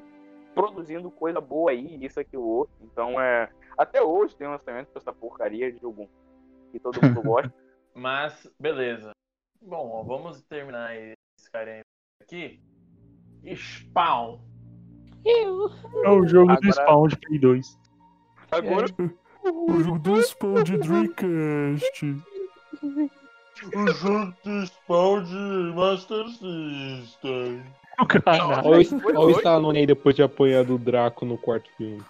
produzindo coisa boa aí, isso aqui o outro, então é... Até hoje tem um lançamento com essa porcaria de jogo que todo mundo gosta. Mas, beleza. Bom, ó, vamos terminar esse Skyrim aqui. Spawn. É o jogo do Agora- Spawn de Play 2. Agora O jogo do Spawn de Dreamcast. O jogo do spawn de Master System. Caralho. Olha o, o Stallone aí depois de apanhar do Draco no quarto filme.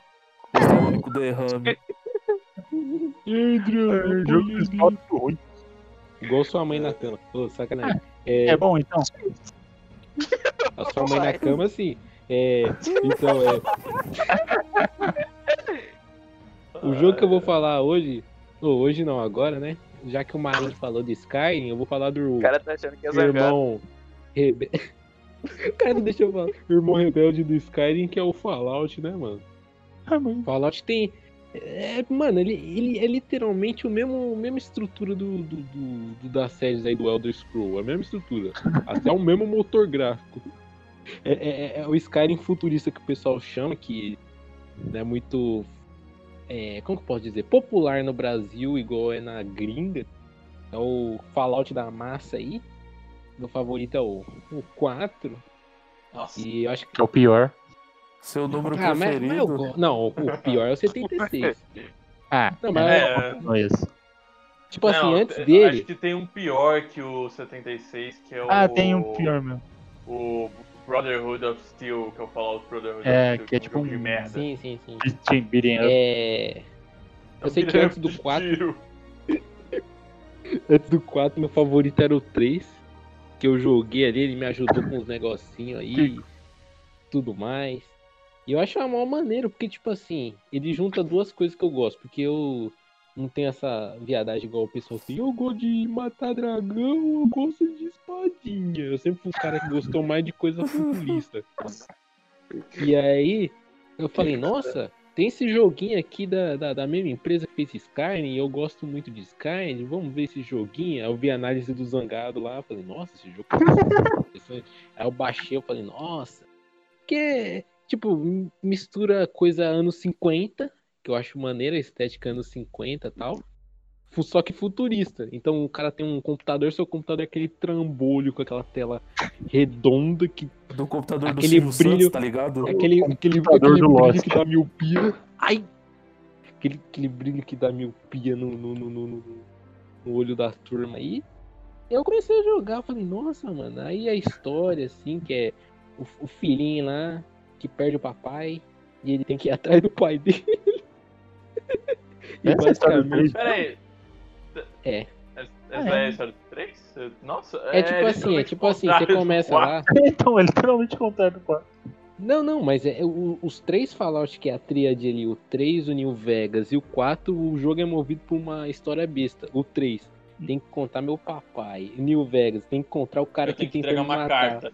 Com derrame. Adrian, É, jogo de esporte ruim. Igual sua mãe na cama. Ô, sacanagem. É, É bom, então. a sua mãe na cama, assim. É, então, é. O jogo que eu vou falar hoje. ou hoje não, agora, né? Já que o Marinho falou de Skyrim, eu vou falar do O cara tá achando que é irmão rebelde. O cara não deixa eu falar. O irmão rebelde do Skyrim, que é o Fallout, né, mano? Ah, mas- Fallout tem. É, mano, ele, ele é literalmente o mesmo, a mesma estrutura do, do, do- do- das séries aí do Elder Scroll. A mesma estrutura. Até o mesmo motor gráfico. É, é- é o Skyrim futurista que o pessoal chama, que não é muito. é, como que eu posso dizer? Popular no Brasil, igual é na gringa. É o Fallout da massa aí. Meu favorito é o, o 4. Nossa. E eu acho que Que é o pior. Seu número ah, mas, mas eu preferido. Não, o pior é o 76. Ah, Não, mas É, não é esse. tipo assim, não, antes eu dele. Acho que tem um pior que o 76, que é o. Ah, tem um pior mesmo. O Brotherhood of Steel, que eu falo o Brotherhood É, of Steel. que é um tipo jogo de um- merda. Sim, sim, sim. Team Beating Up. É. Eu sei que antes do 4, Tiro. antes do 4, meu favorito era o 3. Que eu joguei ali, ele me ajudou com uns negocinhos aí. Tudo mais. E eu acho uma maior maneiro, porque, tipo assim, ele junta duas coisas que eu gosto. Porque eu não tenho essa viadagem igual o pessoal assim. Eu gosto de matar dragão, eu gosto de espadinha. Eu sempre fui um cara que gostou mais de coisa futurista. E aí, eu falei, nossa, tem esse joguinho aqui da, da, da mesma empresa que fez Skyrim, e eu gosto muito de Skyrim, vamos ver esse joguinho. Aí eu vi a análise do Zangado lá, falei, nossa, esse jogo é. Aí eu baixei, eu falei, nossa, que tipo, mistura coisa anos 50, que eu acho maneira a estética anos 50 e tal. fu- Só que futurista. Então o cara tem um computador, seu computador é aquele trambolho com aquela tela redonda que Do computador Aquele do Silvio brilho- Santos, tá ligado? Aquele, aquele, aquele do brilho Lost. que dá miopia. Ai! Aquele, aquele brilho que dá miopia no, no, no, no, no- no olho da turma aí. Eu comecei a jogar, falei, nossa, mano, aí a história, assim, que é o, o filhinho lá que perde o papai e ele tem que ir atrás do pai dele. e Essa é a história do basicamente. Pera aí. É. Essa Ah, é é. a história do 3? Nossa, É tipo assim, é tipo assim, contrário você do começa quatro. lá. Então, é literalmente o contrário do 4. Não, não, mas é, o- os três Fallout que é a tríade ali, o 3, o New Vegas e o 4, o jogo é movido por uma história besta. O 3, tem que contar meu papai. New Vegas, tem que encontrar o cara Eu que tenho que entregar uma matar. carta.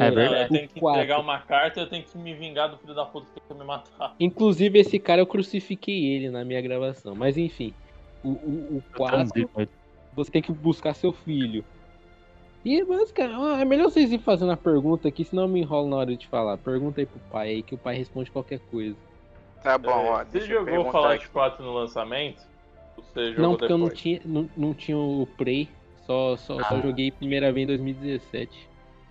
É verdade. eu tenho que entregar uma carta e eu tenho que me vingar do filho da puta que quer me matar. Inclusive, esse cara eu crucifiquei ele na minha gravação. Mas enfim, o, o, o 4, você tem que buscar seu filho. E basicamente, ah, é melhor vocês ir fazendo a pergunta aqui, senão eu me enrolo na hora de falar. Pergunta aí pro pai aí, que o pai responde qualquer coisa. Tá bom, ó. É, você jogou Fallout aqui. 4 no lançamento? Você jogou Não, porque eu não depois? tinha, não, não tinha o Play. Só, só, só Ah. joguei primeira vez em 2017.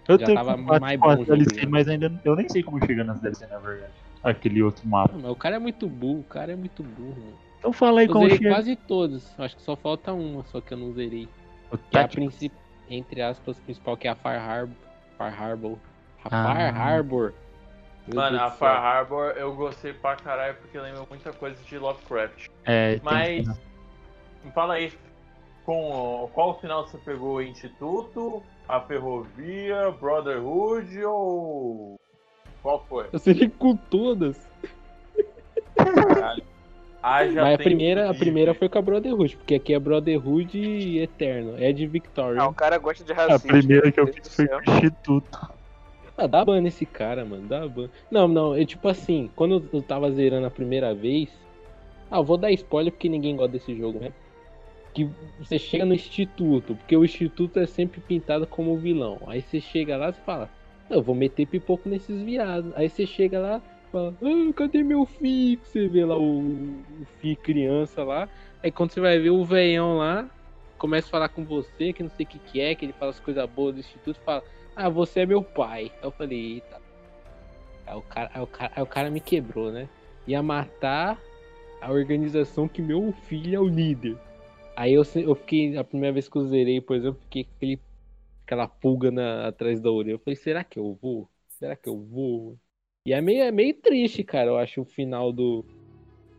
Eu Já tava mais bom DLC, mas ainda eu nem sei como chega nas DLC, na verdade. Aquele outro mapa. Mas o cara é muito burro, o cara é muito burro. Mano. Então fala aí Eu como zerei chega. quase todos. Acho que só falta uma, só que eu não zerei. O Que é a princípio, entre aspas, principal, que é a Far Harbor. Far Harbor. A Ah. Far Harbor. Meu Mano, Deus a céu. Far Harbor eu gostei pra caralho porque lembra muita coisa de Lovecraft. É, Mas, me fala aí, com qual final você pegou? Instituto, a Ferrovia, Brotherhood ou. Qual foi? Eu zerei com todas. Caralho. Haja Mas a primeira, a primeira foi com a Brotherhood, porque aqui é Brotherhood e Eterno. É de Victoria. Ah, o cara gosta de A racismo. primeira que eu fiz foi com o Instituto. Ah, dá ban nesse cara, mano, dá ban. Não, não, eu tipo assim, quando eu tava zerando a primeira vez. Ah, eu vou dar spoiler porque ninguém gosta desse jogo, né? Que você chega no instituto, porque o instituto é sempre pintado como vilão. Aí você chega lá e fala, eu vou meter pipoco nesses viados. Aí você chega lá fala, ah, cadê meu filho? Você vê lá o, o filho criança lá. Aí quando você vai ver o veião lá, começa a falar com você, que não sei o que, que é, que ele fala as coisas boas do instituto, fala. Ah, você é meu pai. Aí eu falei, eita. Aí o cara, aí o cara, aí o cara me quebrou, né? Ia matar a organização que meu filho é o líder. Aí eu, eu fiquei, a primeira vez que eu zerei, por exemplo, fiquei com aquele, aquela pulga na, atrás da orelha. Eu falei, será que eu vou? Será que eu vou? E é meio, é meio triste, cara, eu acho o final do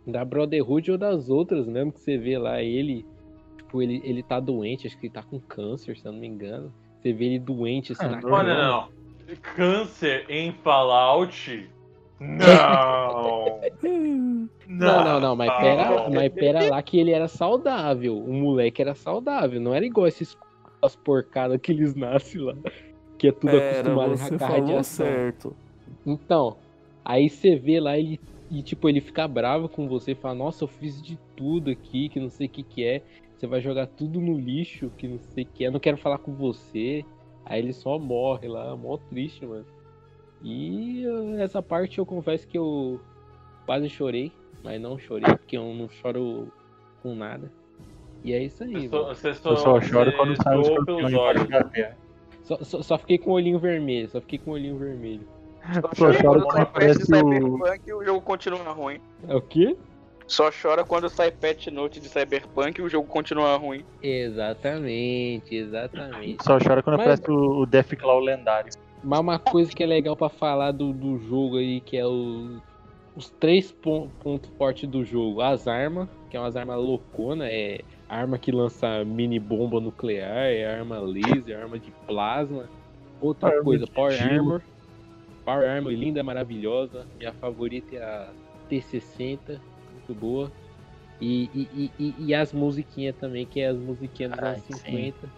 da Brotherhood ou das outras mesmo, que você vê lá ele, tipo, ele, ele tá doente, acho que ele tá com câncer, se eu não me engano. Você vê ele doente, assim, Ah, na. Olha, não. Câncer em Fallout? Não! Não, não, não, mas pera, mas pera lá que ele era saudável. O moleque era saudável, não era igual esses as porcadas que eles nascem lá. Que é tudo Pera, acostumado a falou radiação. certo. Então, aí você vê lá ele e tipo ele fica bravo com você, fala: "Nossa, eu fiz de tudo aqui, que não sei o que que é. Você vai jogar tudo no lixo, que não sei o que é. Não quero falar com você". Aí ele só morre lá, mó triste, mano. E eh, essa parte eu confesso que eu quase chorei, mas não chorei porque eu não choro com nada. E é isso aí, Você só, você só, Eu só choro quando sai o soa escorpião pelos olhos. Só, só, só fiquei com o olhinho vermelho, só fiquei com o olhinho vermelho. Só choro quando quando aparece o. Cyberpunk e o jogo continua ruim. É o quê? Só chora quando sai patch note de Cyberpunk e o jogo continua ruim. Exatamente, exatamente. Só chora quando Mas- aparece o o Deathclaw lendário. Mas uma coisa que é legal pra falar do, do jogo aí, que é o, os três pon- pontos fortes do jogo. As armas, que é umas armas loucona, é arma que lança mini bomba nuclear, é arma laser, arma de plasma. Outra Arma coisa, Power tiro. Armor. Power Armor linda, maravilhosa. Minha favorita é a T60, muito boa. E, e, e- e, as musiquinhas também, que é as musiquinhas dos Ai, anos sim. 50,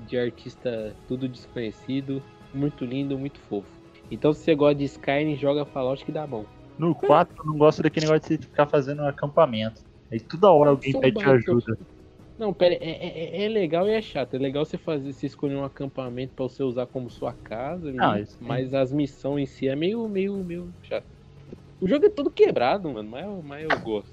de artista tudo desconhecido, muito lindo, muito fofo. Então se você gosta de Skyrim, joga Fallout que dá bom. No 4 eu não gosto daquele negócio de você ficar fazendo um acampamento. Aí toda hora alguém Só pede ajuda. Não, pera, é, é, é legal e é chato. É legal você fazer, você escolher um acampamento pra você usar como sua casa, Ah, né? mas as missões em si é meio, meio, meio chato. O jogo é todo quebrado, mano, mas eu, mas eu gosto.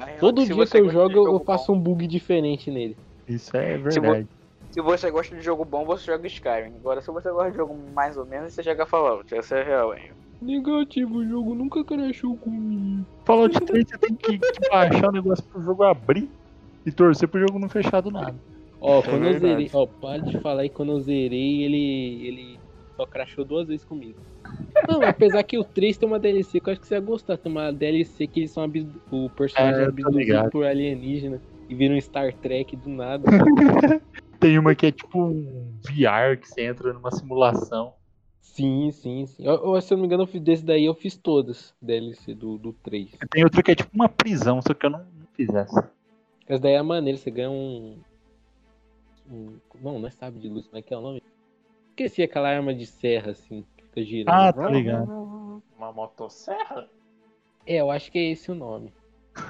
Aí, Todo se dia que eu jogo, eu faço um bug diferente nele. Isso é Se verdade. Se você gosta de jogo bom, você joga Skyrim. Agora, se você gosta de jogo mais ou menos, você joga Fallout. Essa é a real, hein? Negativo, o jogo nunca crashou comigo. Fallout 3 você tem que, que baixar o negócio pro jogo abrir e torcer pro jogo não fechar do nada. Ó, É quando eu verdade. zerei, ó, para de falar aí, quando eu zerei, ele, ele só crashou duas vezes comigo. Não, apesar que o 3 tem uma DLC que eu acho que você vai gostar. Tem uma DLC que eles são abdu- o personagem É, abduzido por alienígena e vira um Star Trek do nada. Tem uma que é tipo um VR que você entra numa simulação. sim, sim, sim. Eu, eu, se eu não me engano, eu fiz desse daí, eu fiz todas DLC do, do 3. E tem outra que é tipo uma prisão, só que eu não, não fiz essa. Essa daí é maneira, você ganha um. um não, não é sabe de luz, como é que é o nome? Esqueci aquela arma de serra, assim, que fica girando. Ah, tá ligado. Uma motosserra? É, eu acho que é esse o nome.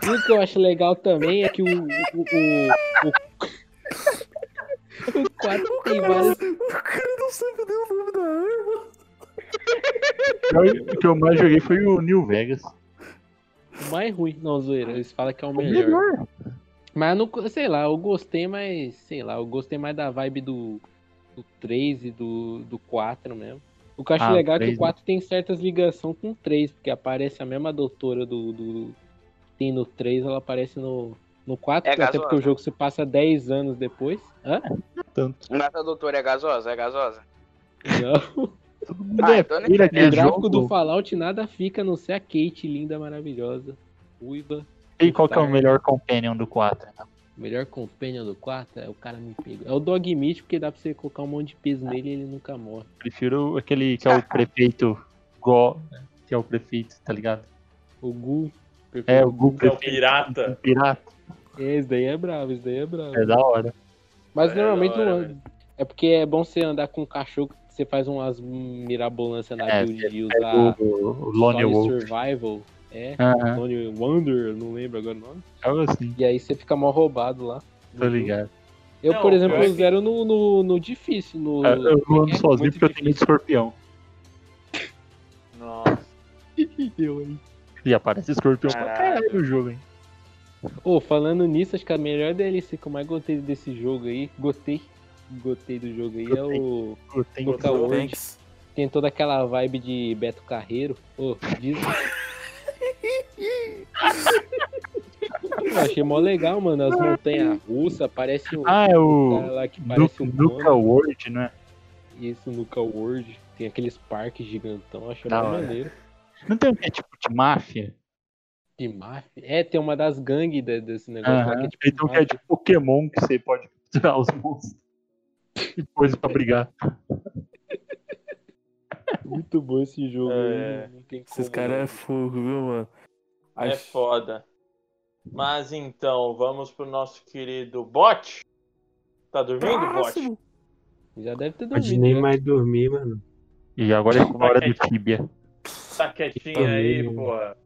E o que eu acho legal também é que o. O, o, o, o 4 tem várias. O cara não sabe nem o nome da arma. O que eu mais joguei foi o New Vegas. O mais ruim. Não, zoeira, eles falam que é o melhor. Mas eu não, sei lá, eu gostei, mas. Sei lá, eu gostei mais da vibe do, do 3 e do, do 4 mesmo. O que eu acho Ah, legal é que 3, o 4 tem certas ligações com o 3, porque aparece a mesma doutora do. do que tem no 3, ela aparece no, no 4, É até porque o gasosa. jogo se passa 10 anos depois. Hã? Tanto. Nata doutora é gasosa? É gasosa? Não. Todo mundo Ah, é então filha é No gráfico jogo. do Fallout nada fica a não ser a Kate, linda, maravilhosa, ruiva. E qual que é o melhor companion do 4? Então? Melhor companion do 4, é o cara me pegou. É o Dog Meat, porque dá pra você colocar um monte de peso nele e ele nunca morre. Prefiro aquele que é o prefeito Go, né? que é o prefeito, tá ligado? O Gu. É, o Gu É o pirata. um pirata. É, esse daí é bravo, esse daí é bravo. É da hora. Mas É normalmente hora, não- velho. é porque é bom você andar com um cachorro que você faz umas mirabolâncias na É, build de usar o, o Lone Wolf. Survival. É, Aham, Lone Wonder, não lembro agora o nome. algo assim, E aí você fica mal roubado lá. tô ligado. Eu, Não, por exemplo, eu zero no, no, no difícil. No, É, eu vou é, sozinho muito porque eu tenho escorpião. Nossa. difícil, eu, hein. E aparece escorpião pra Caralho. caralho no jogo, hein? Ô, falando nisso, acho que a melhor DLC que eu mais gostei desse jogo aí, gostei, gostei do jogo aí, é o que- World. Thanks. Tem toda aquela vibe de Beto Carreiro. Ô, diz... Eu achei mó legal, mano. As montanhas russas, parece um Ah, é o cara lá que parece um. World, né? Isso, Nuka World. Tem aqueles parques gigantão, achei mó hora. Não tem um que é tipo de máfia? De máfia. É, tem uma das gangues de- desse negócio lá que é tipo. Então que é de Pokémon que você pode capturar os monstros. E depois pra brigar. Muito bom esse jogo É. Esses caras é fogo, viu, mano? É foda. Mas então, vamos pro nosso querido bot. Tá dormindo, bot? próximo. Já deve ter Pode dormido. nem já. mais dormir, mano. E agora é com a hora do Tibia. Tá quietinho aí, porra.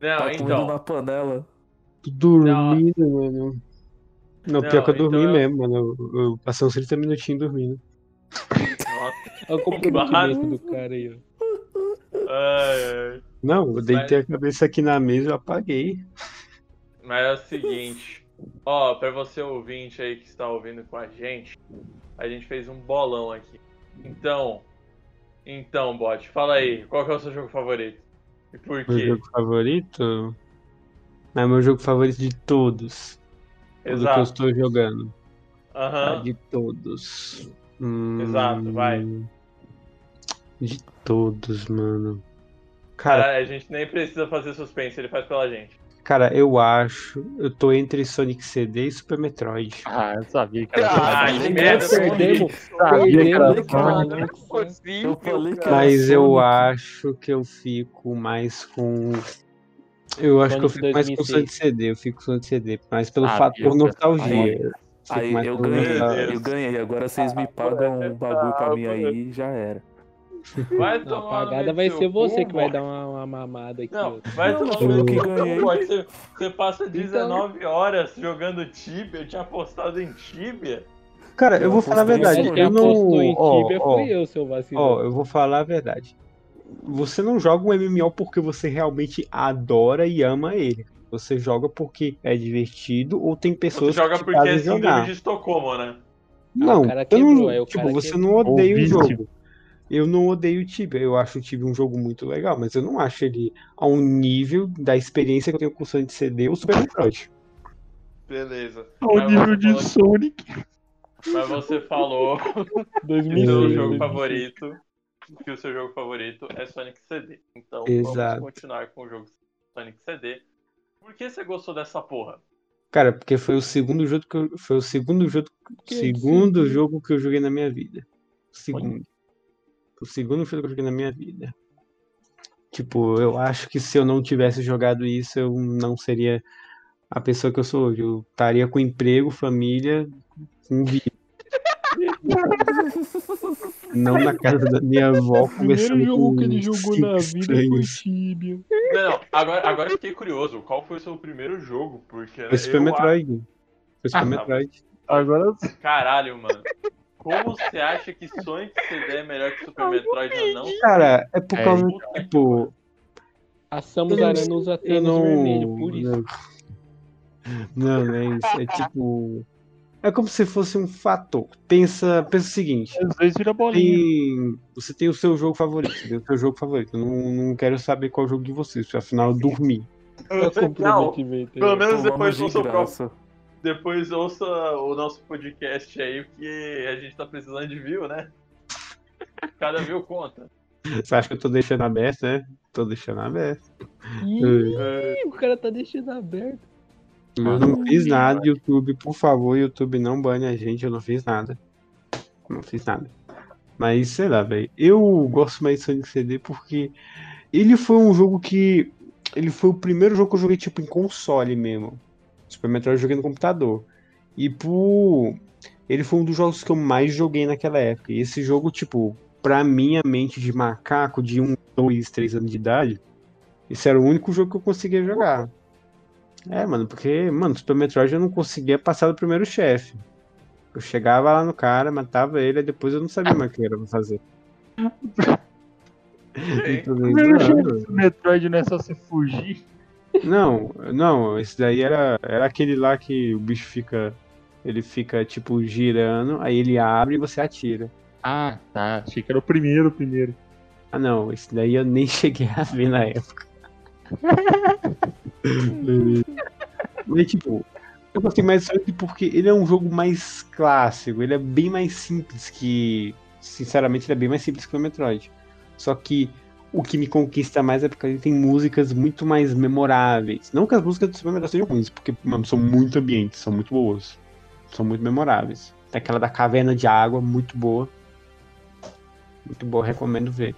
Não, Tá então. na panela. Tô dormindo, mano. Não, Não, pior que eu dormi então eu- mesmo, mano. Eu, eu passei uns 30 minutinhos dormindo. Nossa, Olha o comprometimento do cara aí, ó. ai, ai. Não, eu deitei a cabeça aqui na mesa e eu apaguei. Mas é o seguinte, ó, pra você ouvinte aí que está ouvindo com a gente, a gente fez um bolão aqui. Então, então, bot, fala aí, qual que é o seu jogo favorito? E por Meu quê? jogo favorito? É meu jogo favorito de todos. Do que eu Exato. estou jogando. Aham. Ah, de todos. Hum, Exato, vai. De todos, mano. Cara, Cara, a gente nem precisa fazer suspense, ele faz pela gente. Cara, eu acho. Eu tô entre Sonic CD e Super Metroid. Ah, eu sabia que era Ah, Sonic. que merda, perdemos. Sabia que era Perdemos, Sonic. cara. Eu falei que era Mas eu Sonic. acho que eu fico mais com. Eu acho que eu Sonic fico mais com 2006. Sonic CD, eu fico com Sonic CD, mas pelo Ah, fator Deus, nostalgia. Aí mais eu ganhei, eu ganhei. Agora vocês me pagam um bagulho pra mim aí e já era. Vai Não, tomar a pagada no vai ser você que vai dar uma, uma mamada aqui. Não, vai Não, tomar no que ganhei. Você, você passa 19 horas jogando Tibia, eu tinha apostado em Tibia. Cara, eu Eu vou falar a verdade. Quem Eu apostou em não. Tibia ó, foi eu, seu vacilão. ó, eu vou falar a verdade. Você não joga um MMO porque você realmente adora e ama ele. Você joga porque é divertido ou tem Você pessoas joga que te porque é síndrome jogar. de Estocolmo, né? Não, Ah, o cara eu não- quebrou, aí o tipo, você quebrou. não odeia o jogo. Eu não odeio o Tibia, eu acho o Tibia um jogo muito legal, mas eu não acho ele ao nível da experiência que eu tenho com o Sonic CD ou Super Metroid. Beleza. Ao Mas nível de falou- Sonic. Mas você falou que 2006, o seu jogo 2006. favorito, que o seu jogo favorito é Sonic CD. Então Exato. vamos continuar com o jogo Sonic CD. Por que você gostou dessa porra? Cara, porque foi o segundo jogo que eu, foi o segundo jogo, Que segundo segundo? jogo que eu joguei na minha vida. Segundo. O segundo jogo que eu joguei na minha vida. Tipo, eu acho que se eu não tivesse jogado isso, eu não seria a pessoa que eu sou hoje. Eu estaria com emprego, família, com vida. não na casa da minha avó O primeiro jogo que ele jogou na vida foi estranhos. Tibia. Não, não, agora, agora eu fiquei curioso. Qual foi o seu primeiro jogo? Porque Foi Super Metroid. Foi Super Ah, Metroid. Agora Caralho, mano. Como você acha que Sonic CD é melhor que Super Metroid ou não? Cara, é por É. causa, que tipo, A Samus Aran usa tênis não. vermelho, por isso. Não, não é isso. É tipo. É como se fosse um fator. Pensa, pensa o seguinte: às vezes vira bolinha. tem, você tem o seu jogo favorito. Você tem o seu jogo favorito. Eu não, não quero saber qual jogo de vocês, afinal eu dormi. Não, pelo menos depois de ouça o próprio. Depois ouça o nosso podcast aí, porque a gente tá precisando de view, né? Cada view conta. Você acha que eu tô deixando aberto, né? Tô deixando aberto. Ih, o cara tá deixando aberto. Eu não fiz nada, YouTube, por favor, YouTube não bane a gente, eu não fiz nada. Não fiz nada. Mas sei lá, velho. Eu gosto mais de Sonic CD porque ele foi um jogo que. Ele foi o primeiro jogo que eu joguei tipo em console mesmo. Super Metroid eu joguei no computador. E por. Ele foi um dos jogos que eu mais joguei naquela época. E esse jogo, tipo, pra minha mente de macaco de 1, 2, 3 anos de idade, esse era o único jogo que eu conseguia jogar. É, mano, porque, mano, Super Metroid eu não conseguia passar do primeiro chefe. Eu chegava lá no cara, matava ele, e depois eu não sabia mais o que era pra fazer. O nem primeiro zoando. do Metroid não é só você fugir. Não, não, esse daí era, era aquele lá que o bicho fica. Ele fica, tipo, girando, aí ele abre e você atira. Ah, tá. Achei que era o primeiro, o primeiro. Ah, não, esse daí eu nem cheguei a ver na época. Mas, tipo, eu gostei mais do Sonic porque ele é um jogo mais clássico, ele é bem mais simples que. Sinceramente, ele é bem mais simples que o Metroid. Só que o que me conquista mais é porque ele tem músicas muito mais memoráveis. Não que as músicas do Super sejam ruins, porque mano, são muito ambientes, são muito boas. São muito memoráveis. Tem aquela da caverna de água, muito boa. Muito boa, recomendo ver.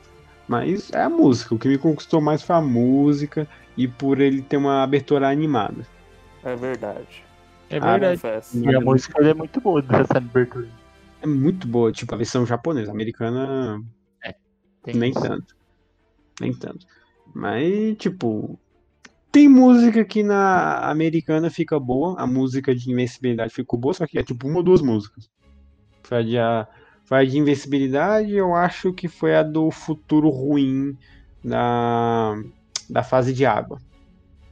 Mas é a música. O que me conquistou mais foi a música e por ele ter uma abertura animada. É verdade. É Ah, verdade. Confesso. E a música é muito boa dessa abertura. É muito boa, tipo, a versão japonesa. A americana, Tem nem isso. tanto. Nem tanto. Mas, tipo. Tem música que na americana fica boa. A música de invencibilidade ficou boa, só que é tipo uma ou duas músicas. Foi a de, a, foi a de invencibilidade, eu acho que foi a do futuro ruim da, da fase de água.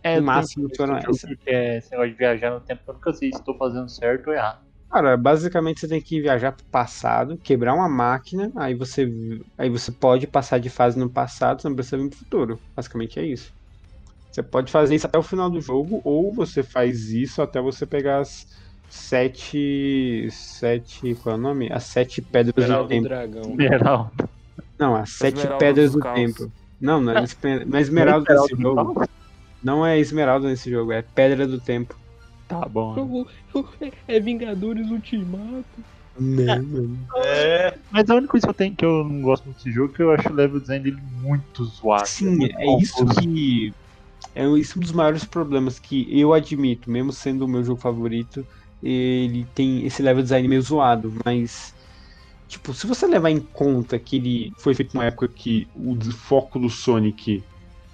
É, eu máximo foram essas. é esse negócio de viajar no tempo, eu nunca sei se estou fazendo certo ou errado. Cara, basicamente você tem que viajar pro passado, quebrar uma máquina, aí você, aí você pode passar de fase no passado, não precisa vir pro futuro. Basicamente é isso. Você pode fazer isso até o final do jogo, ou você faz isso até você pegar as sete. Sete. Qual é o nome? As sete pedras do Esmeralda do tempo. dragão. Esmeralda. Não, as sete Esmeraldas pedras do caos. tempo. Não, não é, não é esmeralda nesse jogo. Não é esmeralda nesse jogo, é pedra do tempo. Tá bom. né? É Vingadores Ultimato. Não, mano. É. Mas a única coisa que eu tenho que eu não gosto muito desse jogo é que eu acho o level design dele muito zoado. Sim, muito é isso que. É isso um dos maiores problemas que eu admito, mesmo sendo o meu jogo favorito, ele tem esse level design meio zoado, mas. Tipo, se você levar em conta que ele foi feito numa época que o foco do Sonic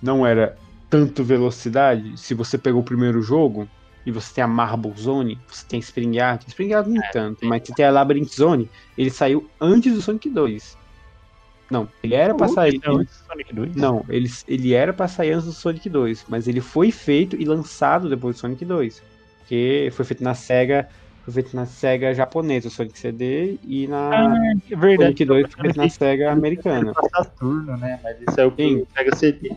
não era tanto velocidade, se você pegou o primeiro jogo e você tem a Marble Zone, você tem Spring Art, Spring Art nem tanto, mas você tem a Labyrinth Zone, ele saiu antes do Sonic 2. Não, ele era pra sair. É o Sonic 2? Não, ele, ele era pra sair antes do Sonic 2, mas ele foi feito e lançado depois do Sonic 2. Porque foi feito na SEGA, foi feito na SEGA japonesa, o Sonic CD, e na Ah, é verdade. Sonic 2 foi feito na SEGA americana. Saturno, né? Mas isso é o Sim. que pega CD.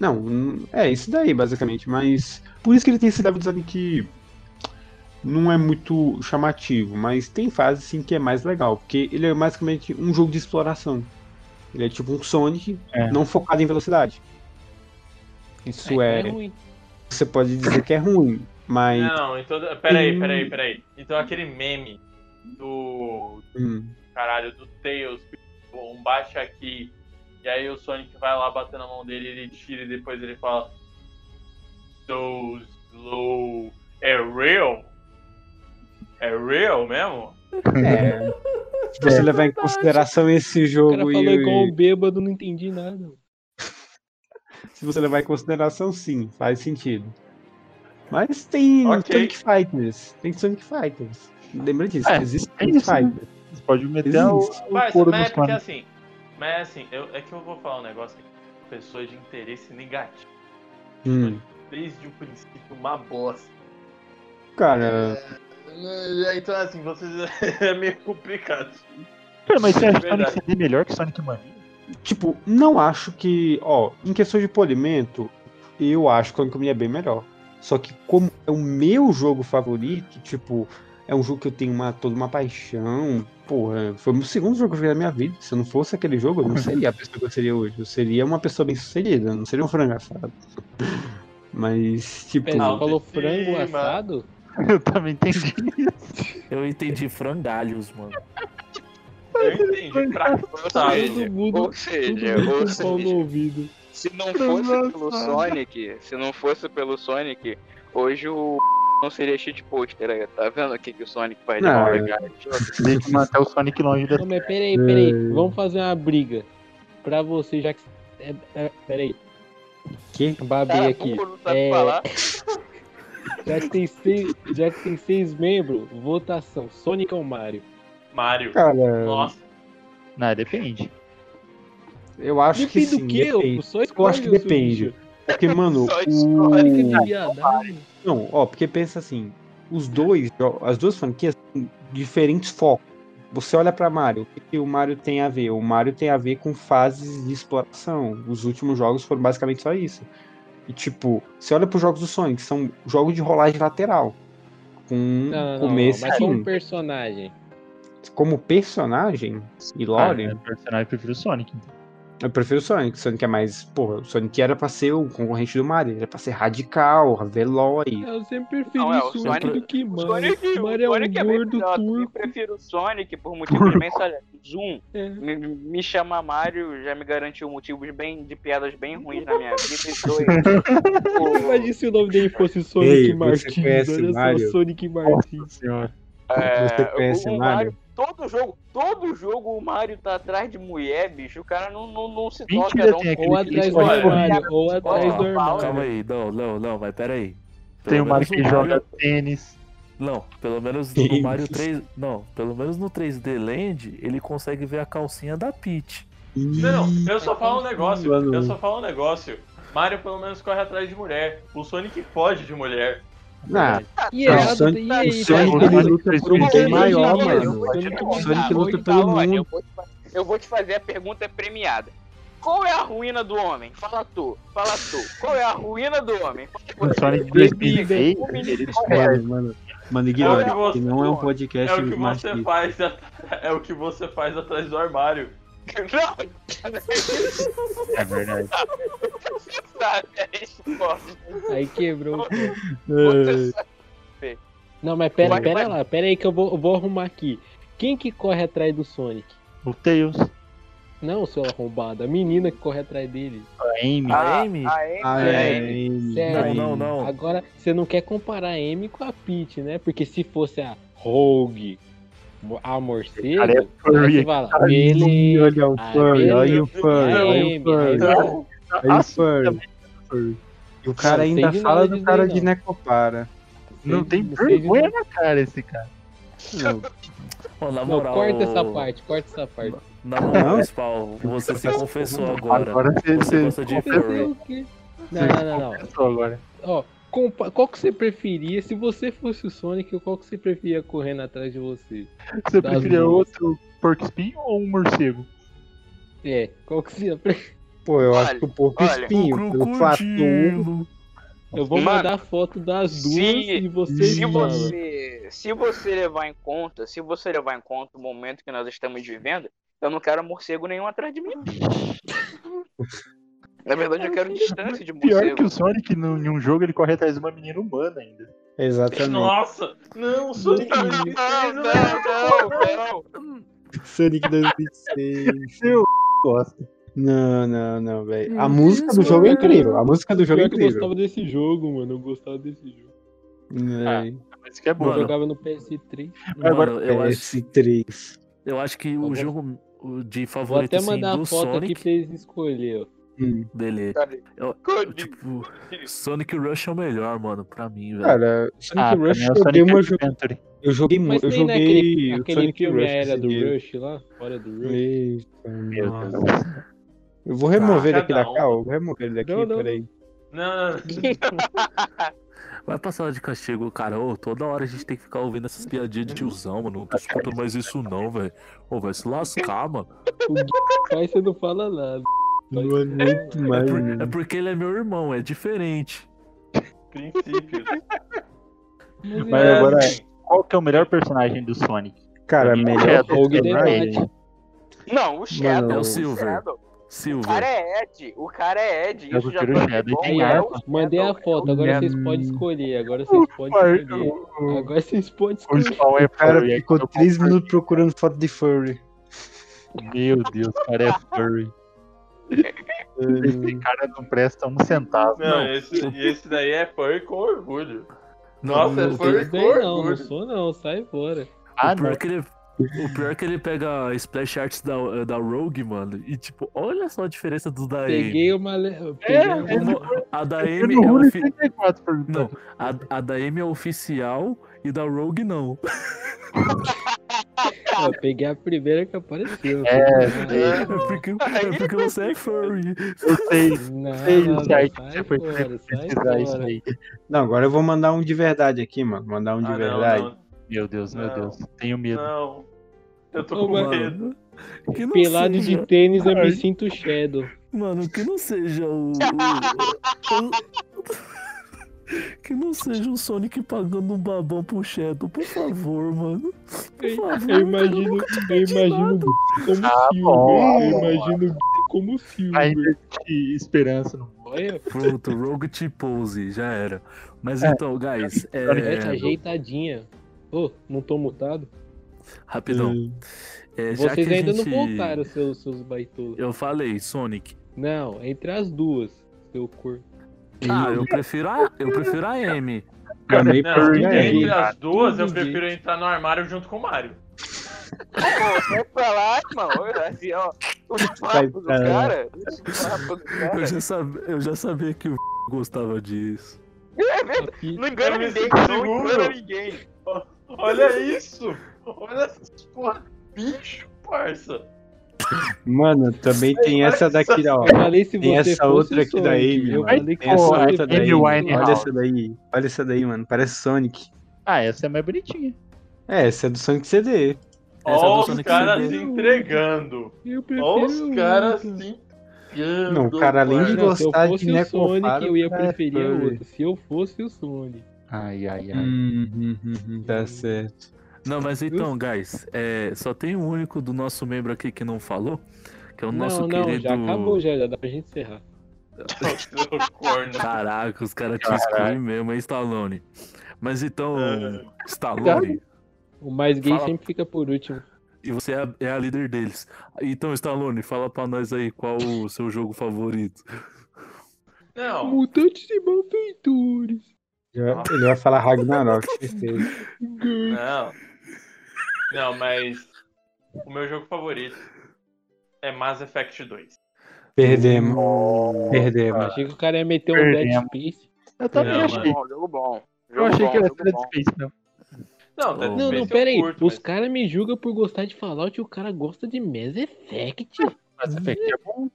Não, é isso daí, basicamente, mas por isso que ele tem esse level design que não é muito chamativo, mas tem fases sim que é mais legal, porque ele é basicamente um jogo de exploração. Ele é tipo um Sonic, É. não focado em velocidade. Isso é, ruim. você pode dizer que é ruim, mas Não, então. Peraí, peraí, peraí. Então aquele meme do. hum, Caralho, do Tails, um bate aqui. E aí o Sonic vai lá bater na mão dele, ele tira e depois ele fala. So slow. É real? É real mesmo? é, se você levar em consideração esse O jogo falou e, igual um bêbado, não entendi nada. se você levar em consideração, sim, faz sentido. Mas tem Ok. Sonic Fighters, tem Sonic Fighters. Lembra disso, É, existe é Sonic né? Fighters. Você pode meter o, Existe. o Mas, couro mas é porque assim. Mas é assim, eu, é que eu vou falar um negócio aqui. Pessoas de interesse negativo. Hum, Desde o princípio, uma bosta. cara, É, Então, assim, vocês é meio complicado. Cara, mas você acha Verdade. Sonic CD melhor que Sonic Mania? tipo, não acho que, ó, em questão de polimento, eu acho que o Sonic Mania é bem melhor. Só que como é o meu jogo favorito, tipo, é um jogo que eu tenho uma, toda uma paixão. Porra, foi o segundo jogo que eu joguei na minha vida. Se eu não fosse aquele jogo, eu não seria a pessoa que eu seria hoje. Eu seria uma pessoa bem sucedida, eu não seria um frango assado. Mas, tipo. Pera, Não, você falou de frango cima. assado? Eu também entendi. Eu entendi frangalhos, mano. Eu entendi. Seja, todo mundo- ou seja, Todo mundo ou pau no seja, ouvido. se não fosse pelo Sonic, se não fosse pelo Sonic, hoje o não seria shit poster aí, tá vendo o que, que o Sonic faz de mal, é. cara? Tem que manter o Sonic longe dessa. Não, mas peraí, peraí. Vamos fazer uma briga. Pra você, já que. É, é, peraí, Que? babei Cara, aqui. não sabe É, falar. Já que, tem seis, já que tem seis membros, votação: Sonic ou Mario? Mario. Cara, Nossa. Não, depende. eu acho que Depende sim. do quê? depende. Eu, só Eu acho que depende. Porque, mano, Só o... Não, ó, porque pensa assim, os dois, as duas franquias têm diferentes focos. Você olha pra Mario, o que, que o Mario tem a ver? O Mario tem a ver com fases de exploração. Os últimos jogos foram basicamente só isso. E tipo, você olha pros jogos do Sonic, são jogos de rolagem lateral. Com Não, não, não, começo mas e como fim. personagem. Como personagem e Ah, lore, é, personagem eu prefiro o Sonic. Eu prefiro o Sonic. O Sonic é mais. Porra, o Sonic era pra ser o concorrente do Mario. Era pra ser radical, veloz. Eu sempre preferi Não, é, o Sonic Sonic- do que O Mario. Sonic, Mario é o Sonic um é bem gordo melhor. Eu prefiro o Sonic por motivos bem sólidos. Zoom. É. Me, me chama Mario já me garantiu motivos bem de piadas bem ruins na minha vida. E dois. o- Imagina se o nome dele fosse Sonic Ei, Martins. Olha Mario? só, Sonic Martins. Senhora. é, Você conhece o Mario? Todo jogo, todo jogo o Mario tá atrás de mulher, bicho. O cara não, não, não se toca, não. Ou atrás do armário, ou atrás do armário. Calma aí, não, não, não, mas pera aí. Tem o Mario que no joga tênis. Não, pelo menos no Mario isso? 3. Não, pelo menos no 3D Land ele consegue ver a calcinha da Peach. Não, eu só falo um negócio. Eu só falo um negócio. Mario pelo menos corre atrás de mulher. O Sonic pode de mulher. Ah, E é, o Sonic- e o Sonic tá? ele luta por um bem maior, Eu mano. vou te Sonic luta pelo mundo. Eu vou, te, fazer a pergunta premiada. Qual é a ruína do homem? Fala tu, fala tu. Qual é a ruína do homem? O você. Sonic Bebida. 2006, O menino ele é? Mano, mano, ignora. É o que você- que não é um podcast É o que você machista. faz. É o que você faz atrás do armário. Não, é verdade. é. Aí quebrou. Não, mas pera, pera lá, pera aí que eu vou, eu vou arrumar aqui. Quem que corre atrás do Sonic? O Tails, Não, seu arrombado, a menina que corre atrás dele. a Amy. A Amy? Ah, é? Ah, É, é, Amy, sério. Não, não, não. Agora, você não quer comparar a Amy com a Peach, né? Porque se fosse a Rogue, a morcego, Cara, é furry. você fala, beleza. Olha o furry, olha o furry, olha o furry. Aí o furry. é. E o cara Não, ainda fala do cara de. Necopara. Não tem vergonha na cara esse cara. Não, na Não, moral, corta essa parte, corta essa parte. Na moral, Não. Spawn, você se confessou agora. Agora você, Você você gosta de furry. Não, não, não, não. confessou agora. Ó, qual que você preferia, se você fosse o Sonic, qual que você preferia correndo atrás de você? Você Das preferia duas. outro porco espinho ou um morcego? É, qual que você ia preferir? Pô, eu acho Olha, que o porco olha, espinho, pelo fato. Eu vou Mano, mandar foto das duas se- e você Se você, se você levar em conta, se você levar em conta o momento que nós estamos vivendo, eu não quero morcego nenhum atrás de mim. Na verdade, eu quero distância de Pior morcego. que o Sonic, no- em um jogo, ele corre atrás de uma menina humana ainda. Exatamente. Nossa! Não, o Sonic Não, não, não, não. Sonic 2006. Seu gosta. Não, não, não, velho. A música do jogo é é- incrível. A música do jogo é Pior que eu incrível. gostava desse jogo, mano. Eu gostava desse jogo. É, Mas que é bom. Eu Mano, jogava no PS3. Agora, Mano, eu acho, PS3. eu acho que vou- o jogo de Vou favorito até assim, mandar a foto Sonic, aqui pra eles escolherem, ó. Hum. beleza. Eu- Cody. tipo, Sonic Rush é o melhor, mano, pra mim, velho. Cara, Sonic Ah, Rush é o eu dei Sonic uma Adventure. Eu joguei Mas muito. Eu naquele joguei o aquele Sonic filme Rush. era do dia. Rush lá, fora do Rush. Eita, Meu. Deus. Eu vou remover ele Ah, daqui da cal. Eu vou remover ele daqui, Não, não, peraí. Não, não, Vai passar de castigo, cara. Ô, toda hora a gente tem que ficar ouvindo essas piadinhas de tiozão, mano. Não tô escutando mais isso não, velho. Ô, vai se lascar, mano. O faz, você não fala nada. Não é muito É, mais. por- né? é porque ele é meu irmão, é diferente. princípios. Mas Mas é, agora, qual que é o melhor personagem do Sonic? Cara, melhor Shadow Rogue personagem. Não, o Shadow. Mano, É o Silver. Shadow. O Silver. cara é Ed. O cara é Ed. Eu Isso já o Shadow bom, é o Mandei a foto, agora vocês podem escolher. Agora vocês podem escolher. O Agora vocês podem o escolher. É O cara ficou eu 3 compro- minutos procurando foto de furry. Meu Deus, o cara é furry. Esse cara não presta um centavo. Não, esse, e esse daí é furry com orgulho. Não, Nossa, não, é Não sei com não, não orgulho. sou não, sai fora. Ah, o, pior não. é que ele, o pior é que ele pega a splash arts da, da Rogue, mano. E tipo, olha só a diferença do da Amy. Peguei uma. le- É, Peguei uma... Uma- A da Amy é Rune ofi... 34 por Não, a, a da Amy é oficial e da Rogue não. Ó, peguei a primeira que apareceu. É, É porque, é porque você é furry. Eu sei. Não, sei não, o não, site você foi pesquisar isso aí. Não, agora eu vou mandar um de verdade aqui, mano. Mandar um de Ah, não, verdade. não, Meu Deus, meu Não. Deus. Tenho medo. não. Eu tô Ô, com mano. medo. Que não Pelado seja, de tênis, eu Ai. me sinto Shadow. Mano, que não seja o. o- o- que não seja o Sonic pagando um babão pro Shadow, por favor, mano. Por Eu, favor, eu imagino, eu imagino como Ah, Silver. bom. Eu imagino como Silver. De esperança no Olha, Pronto, Rogue T-Pose, já era. Mas É. então, guys, essa é, ajeitadinha. Ô, não tô mutado? rapidão. É, já Vocês que ainda gente... não voltaram, seus, seus baitolos. Eu falei, Sonic. Não, entre as duas, seu corpo. Ah, eu prefiro a, eu prefiro a M. Também Não, por entre as duas, eu prefiro entrar no armário junto com o Mario. Pô, sai pra lá, irmão. Olha, Assim, ó. O Sai papo do cara. O papo do cara. Eu já, sab... eu já sabia que o gostava disso. É. Aqui. Não engana ninguém, não engana ninguém. Olha isso! Olha essas porra, bicho, parça! Mano, também tem essa daqui, ó. Eu falei se Tem você essa outra aqui da Sonic, Amy, Eu mano. falei que essa outra da Amy. Olha essa daí. Olha essa daí, mano. Parece Sonic. Ah, essa é mais bonitinha. É, essa é do Sonic CD. É Ó os caras se entregando! Ó os caras se entregando! Não, o cara, além de gostar fosse de o Sonic, eu ia cara, é preferir o furry. outro. Se eu fosse o Sonic. Ai, ai, ai. Hum, hum, hum, hum, tá certo. Não, mas então, guys, é, só tem um único do nosso membro aqui que não falou, que é o nosso não, não, querido. já acabou, já, já dá pra gente encerrar. Caraca, os caras te excluem mesmo, é Stallone. Mas então, É. Stallone, O mais gay Fala. sempre fica por último. e você é a, é a líder deles. Então, Stallone, fala pra nós aí qual o seu jogo favorito. Não, Mutantes e malfeitores. Já- Ele vai falar Ragnarok, certeza. não. Não, mas o meu jogo favorito é Mass Effect 2. Perdemos. Perdemos. Achei que o cara ia meter um Dead Perdemos. Space. Eu também Não, achei. mano. Bom, jogo bom. Eu Jogo achei bom, que era Dead. Space mesmo. Não, Dead Não, Não, não, eu pera aí. curto, Os mas- caras me julgam por gostar de Fallout e o cara gosta de Mass Effect. Mass Effect é bom.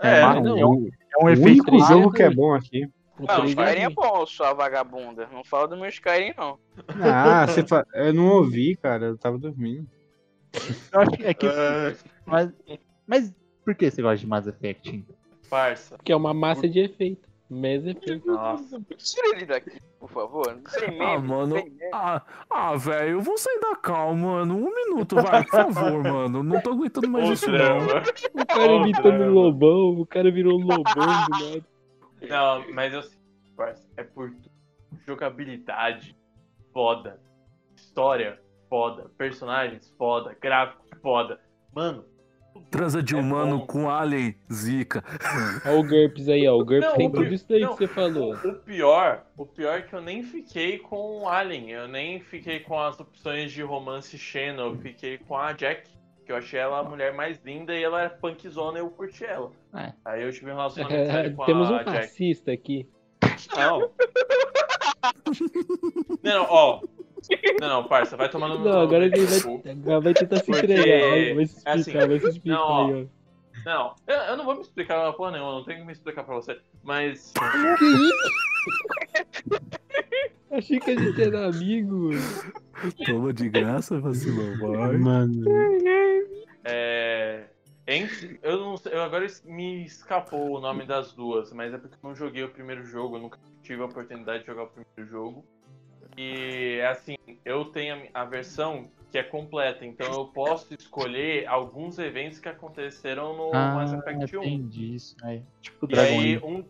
É, mas não. é um, é um O efeito jogo é que é bom aqui. O Não, o é Skyrim é bom, sua vagabunda. Não fala do meu Skyrim, não. Ah, você fa... eu não ouvi, cara. Eu tava dormindo. Eu acho que é que. Ah, Mas, mas por que você gosta de Mass Effect? então? parça. Que é uma massa de efeito. Mass Effect. Nossa. Tira ele daqui, por favor. Sem meme, Ah, mano. sem meme. Ah, ah velho, eu vou sair da calma, mano. Um minuto, vai, por favor, mano. Não tô aguentando mais Ô, isso, não. O cara imitando um lobão, o cara virou lobão do nada. Não, mas eu sei, parça, é por jogabilidade foda, história foda, personagens foda, gráfico foda. Mano, Transa de É humano bom. com alien, zica. Olha o GURPS aí, ó. O GURPS Não, tem o tudo isso daí não. que você falou. o pior, o pior é que eu nem fiquei com o Alien, eu nem fiquei com as opções de romance Xeno, eu fiquei com a Jack. Que eu achei ela a mulher mais linda e ela é punkzona e eu curti ela. É. Aí eu tive um relacionamento sério com Temos um a Jack. racista aqui. Não. Não, não, ó. Não, não, parça, vai tomando Não, agora ele vai, vai tentar se Porque, entregar. Vai, vai se assim, explicar, vai se explicar não, aí, ó. Não, eu, eu não vou me explicar uma porra nenhuma, eu não tenho que me explicar pra você. Mas. Achei que a gente era amigo. Toma de graça, vacilão, vai. Mano. É. Entre, eu não sei, eu agora me escapou o nome das duas, mas é porque eu não joguei o primeiro jogo, eu nunca tive a oportunidade de jogar o primeiro jogo. E é assim, eu tenho a versão que é completa, então eu posso escolher alguns eventos que aconteceram no Mass Effect 1. tem disso, né? Tipo E Dragon aí, Age. um.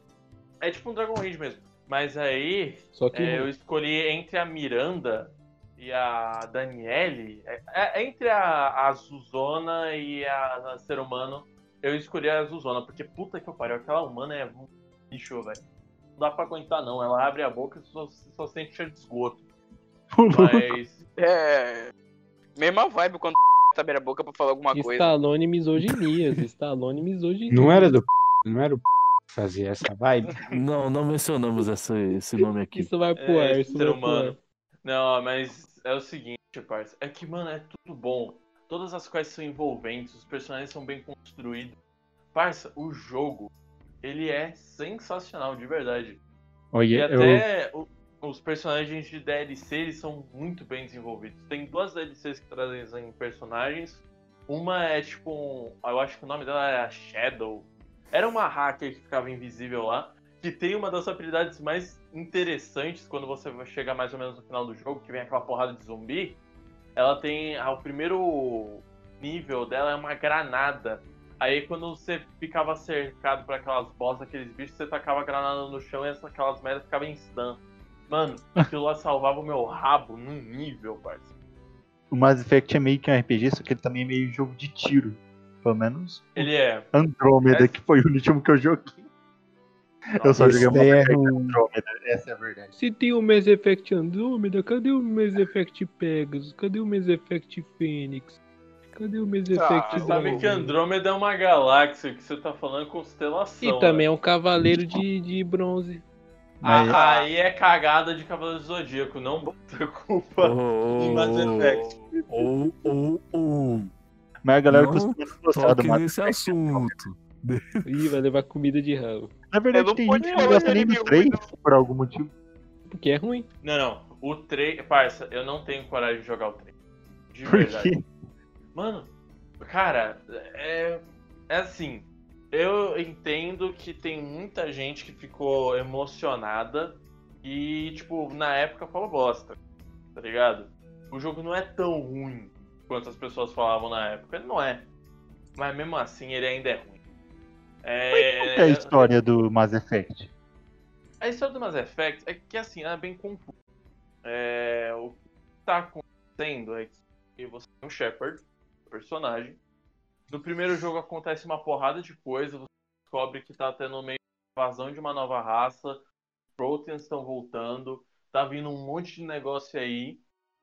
É tipo um Dragon Age mesmo. Mas aí, Só que é, eu escolhi entre a Miranda e a Daniele. É, é- entre a, a Zuzona e a, a ser humano, eu escolhi a Zuzona, porque puta que eu pariu, aquela humana é um bicho, velho. Não dá pra aguentar, não. Ela abre a boca e só, só sente cheiro de esgoto. Mas. É. Mesma vibe quando abre a boca pra falar alguma coisa. Stallone misoginias. Stallone misoginias. Não era do. Não era o que fazia essa vibe? Não, não mencionamos essa, esse nome aqui. Isso vai pro É, ar, isso ser humano. Não, mas é o seguinte, parça. É que, mano, é tudo bom. Todas as quests são envolventes, os personagens são bem construídos. Parça, o jogo, ele é sensacional, de verdade. E Olha, eu. até o, os personagens de DLC eles são muito bem desenvolvidos. Tem duas DLCs que trazem personagens. Uma é tipo um, eu acho que o nome dela é a Shadow. Era uma hacker que ficava invisível lá, que tem uma das habilidades mais interessantes quando você vai chegar mais ou menos no final do jogo, que vem aquela porrada de zumbi. Ela tem o primeiro nível dela é uma granada. Aí quando você ficava cercado por aquelas boss, aqueles bichos, você tacava a granada no chão e aquelas merdas ficavam em stun. Mano, aquilo lá salvava o meu rabo num nível, parceiro. O Mass Effect é meio que um RPG, só que ele também é meio jogo de tiro. Pelo menos Ele é. Andrômeda, É. que foi o último que eu joguei. Eu só joguei Mass é Effect ruim. Andrômeda, essa é a verdade. Se tem o Mass Effect Andromeda, cadê o Mass Effect Pegasus? Cadê o Mass Effect Fênix? Cadê o Mass Effect Você sabe que? Andrômeda é uma galáxia, que você tá falando constelação. E também né? é um cavaleiro de, de bronze. Mas- Ah, aí é cagada de Cavaleiro do Zodíaco, não bota culpa em Mass Effect. Ou, ou, ou. Mas a galera Não costuma não gostar do nesse Effect. assunto. Ih, vai levar comida de rabo. Na verdade, tem gente que não gosta de nem do inimigo, 3 não. por algum motivo. Porque é ruim. Não, não. O 3. Parça, eu não tenho coragem de jogar o 3. De Por verdade. quê? Mano, cara, é. É assim. Eu entendo que tem muita gente que ficou emocionada e, tipo, na época falou bosta. Tá ligado? O jogo não é tão ruim quanto as pessoas falavam na época. Ele não é. Mas mesmo assim, ele ainda é ruim. É, Qual é a história do Mass Effect? a história do Mass Effect é que assim, ela é bem confusa. É, o que tá acontecendo é que você tem um Shepard, personagem. No primeiro jogo acontece uma porrada de coisa, você descobre que tá tendo meio invasão de uma nova raça, Proteans estão voltando, tá vindo um monte de negócio aí.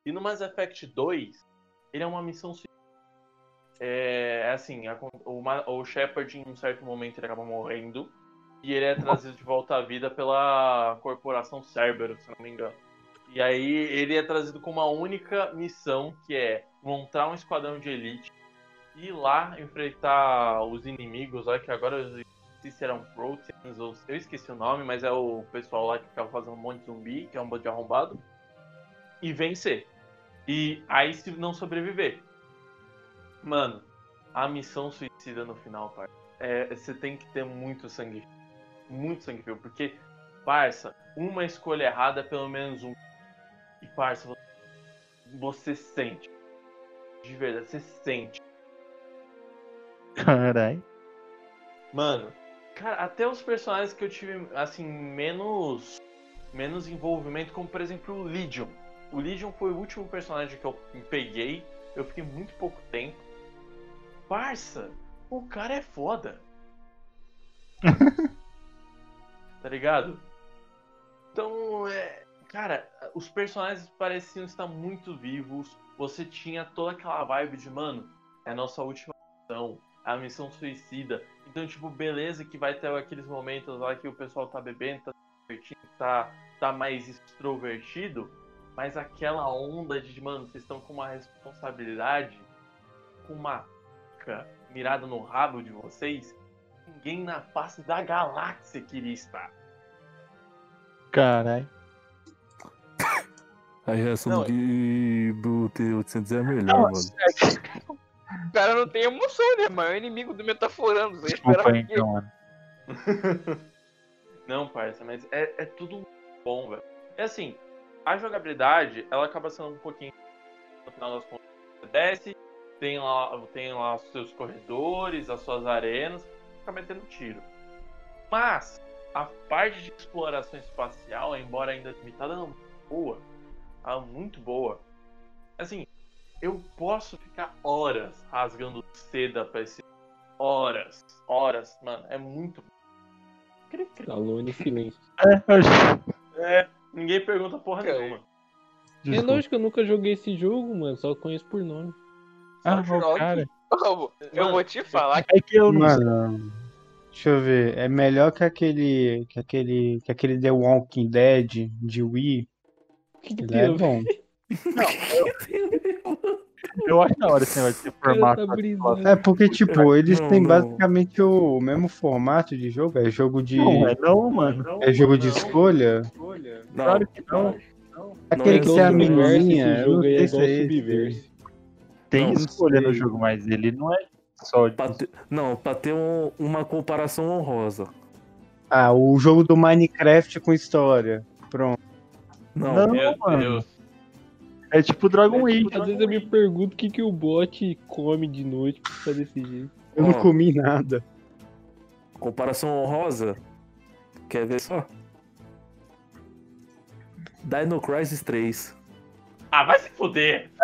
E no Mass Effect 2, ele é uma missão. É, é assim, a- o, o Shepard em um certo momento ele acaba morrendo e ele é trazido de volta à vida pela corporação Cerberus, se não me engano. E aí ele é trazido com uma única missão, que é montar um esquadrão de elite, ir lá enfrentar os inimigos, olha que agora eu esqueci se eram Proteans ou eu esqueci o nome, mas é o pessoal lá que ficava fazendo um monte de zumbi, que é um monte de arrombado, e vencer. E aí se não sobreviver. Mano, a missão suicida no final, pai. É, você tem que ter muito sangue muito sangue frio, porque, parça, uma escolha errada é pelo menos um. E, parça, vo- você sente. De verdade, você sente. Caralho. Mano, cara, até os personagens que eu tive, assim, menos. menos envolvimento, como por exemplo o Legion. O Legion foi o último personagem que eu peguei. Eu fiquei muito pouco tempo. Parça, o cara é foda. tá ligado? Então, é. Cara, os personagens pareciam estar muito vivos. Você tinha toda aquela vibe de, mano, é a nossa última missão, a missão suicida. Então, tipo, beleza que vai ter aqueles momentos lá que o pessoal tá bebendo, tá divertindo, tá, tá mais extrovertido, mas aquela onda de, mano, vocês estão com uma responsabilidade, com uma faca mirada no rabo de vocês, ninguém na face da galáxia queria estar. Caralho. A reação Não, do, Gui- do T-800 é a melhor, Não, mano. O cara não tem emoção, né, mano? É o inimigo do Metaforando. Você Desculpa esperava então, mano. Não, parça, mas é, é tudo bom, velho. É assim, a jogabilidade, ela acaba sendo um pouquinho. No final das contas, você desce, tem lá, tem lá os seus corredores, as suas arenas, fica metendo tiro. Mas, a parte de exploração espacial, embora ainda limitada, não boa. Ela é muito boa. Assim, eu posso ficar horas rasgando seda pra esse. Horas, horas, mano, é muito. Cri, cri. Alone em silêncio. É, É, ninguém pergunta porra É. nenhuma. É Desculpa. lógico que eu nunca joguei esse jogo, mano. Só conheço por nome. Ah, o cara. Eu, eu vou te falar que É que eu não sei. Mano, deixa eu ver. É melhor que aquele. que aquele. que aquele The Walking Dead de Wii. Que, que é a ver? bom. Eu acho da hora esse negócio de formato. tá. É porque, tipo, eles Não, têm não. basicamente o mesmo formato de jogo. É jogo de. Não, é não, mano. É jogo de Não. escolha. Não, Claro que não. Aquele que não, você é a menininha, esse eu não jogo aí é sei se igual é esse. Subverse. Tem Não, escolha no jogo, mas ele não é só. Pra ter- não, pra ter um- uma comparação honrosa. Ah, o jogo do Minecraft com história. Pronto. Não, Não. Meu mano. Deus. É tipo Dragon Age. Às vezes eu me pergunto o que, que o bot come de noite pra ficar desse jeito. Eu Ó. não comi nada. comparação honrosa. Quer ver só? Dino Crisis 3. Ah, vai se fuder.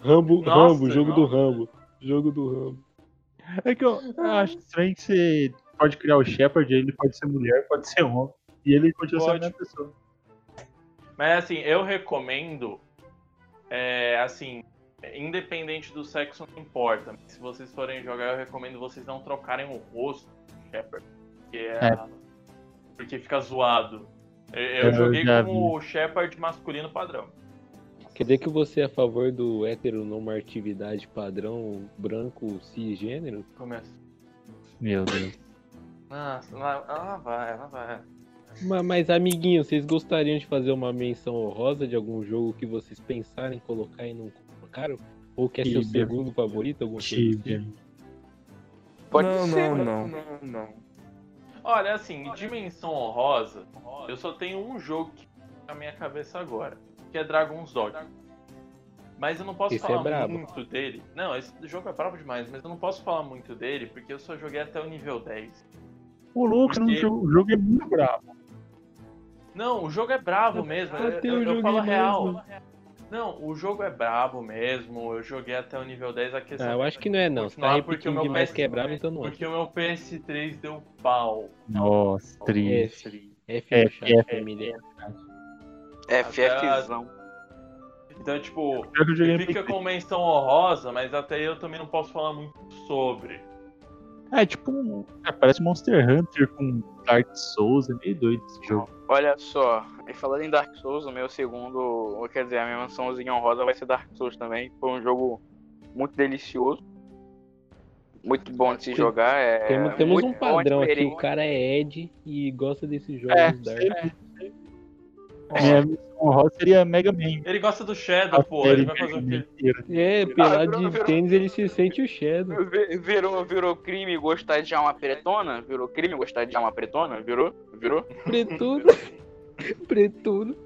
Rambo, Nossa, Rambo, jogo não. do Rambo. Jogo do Rambo. É que eu, eu acho estranho que você pode criar o Shepard, ele pode ser mulher, pode ser homem. E ele continua sendo a Pode. mesma pessoa. Mas assim, eu recomendo. É, assim, independente do sexo, não importa. Se vocês forem jogar, eu recomendo vocês não trocarem o rosto do Shepard. Porque, é, É. porque fica zoado. Eu, eu joguei com o Shepard masculino padrão. Quer dizer que você é a favor do heteronormatividade padrão branco cisgênero? Começa. Meu Deus. Nossa, lá, lá vai, lá vai. Ma- Mas, amiguinho, vocês gostariam de fazer uma menção honrosa de algum jogo que vocês pensarem em colocar e não colocaram? Ou que é seu segundo favorito? Tibia. assim? Pode não, ser, não, mas- não, não, não. Olha, assim, dimensão honrosa, eu só tenho um jogo que na minha cabeça agora, que é Dragon's Dogma. Mas eu não posso Esse é falar brabo. muito dele. Não, esse jogo é brabo demais, mas eu não posso falar muito dele porque eu só joguei até o nível 10. O louco, Porque- o jogo, o jogo é muito bravo. Não, o jogo é bravo mesmo. Eu, até eu, eu eu falo real. mano. Não, o jogo é brabo mesmo. Eu joguei até o nível 10. A questão Ah, eu acho que não é não. Você tá Continuar, porque o meu demais PS que é bravo, então não é. Porque o meu PS3 deu pau. Nossa, triste. F. F F, família. FFzão. Então, tipo, fica com menção honrosa, mas até eu também não posso falar muito sobre. É tipo um. é, parece Monster Hunter com Dark Souls, é meio doido esse jogo. Olha só, e falando em Dark Souls, o meu segundo, quer dizer, a minha mansãozinha honrosa vai ser Dark Souls também. Foi um jogo muito delicioso. Muito bom de se jogar. É Temos, temos muito um padrão aqui. O cara é Ed e gosta desses jogos É, Dark. sempre. Minha missão honrosa seria Mega Man. Ele gosta do Shadow, A pô. Ele vai fazer o quê? É, pelado virou- de virou- tênis ele se sente o Shadow. Vi- Virou, virou crime gostar de alma pretona? Virou crime gostar de alma pretona? Virou? Virou? Pretudo. Pretudo.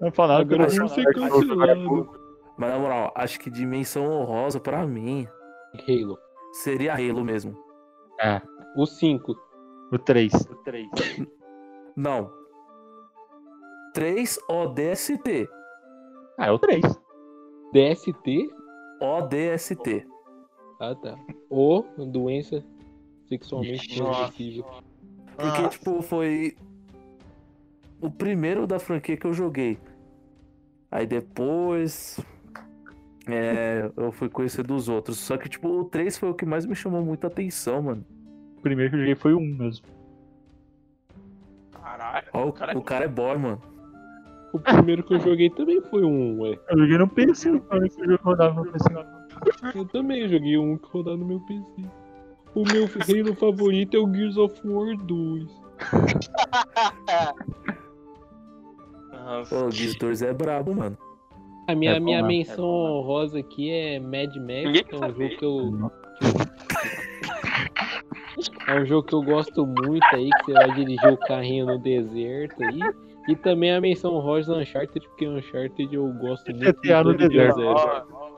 Não falo nada, Agora eu eu sei é cancelado. Mas na moral, acho que dimensão honrosa pra mim Halo. seria Halo mesmo. É, O 5. o 3. Não. 3 ODST. Ah, é o 3. DST? ODST. Ah, tá. Ou doença sexualmente transmissível. Porque, tipo, foi o primeiro da franquia que eu joguei. Aí depois. É, eu fui conhecer dos outros. Só que, tipo, o 3 foi o que mais me chamou muita atenção, mano. O primeiro que eu joguei foi o 1 mesmo. Caralho. Ó, o, Cara, o cara é boy, mano. O primeiro que eu joguei também foi um, ué. Eu joguei no PC, quando esse jogo rodava no PC. Eu também joguei um que rodava no meu PC. O meu Halo favorito é o Gears of War 2. Nossa. Pô, o Gears 2 é brabo, mano. A minha, É bom, minha né? menção honrosa aqui é Mad Max, que é um sabe. jogo que eu. É um jogo que eu gosto muito aí, que você vai dirigir o carrinho no deserto aí. E também a menção honrosa Uncharted, porque Uncharted eu gosto muito. GTA no de deserto.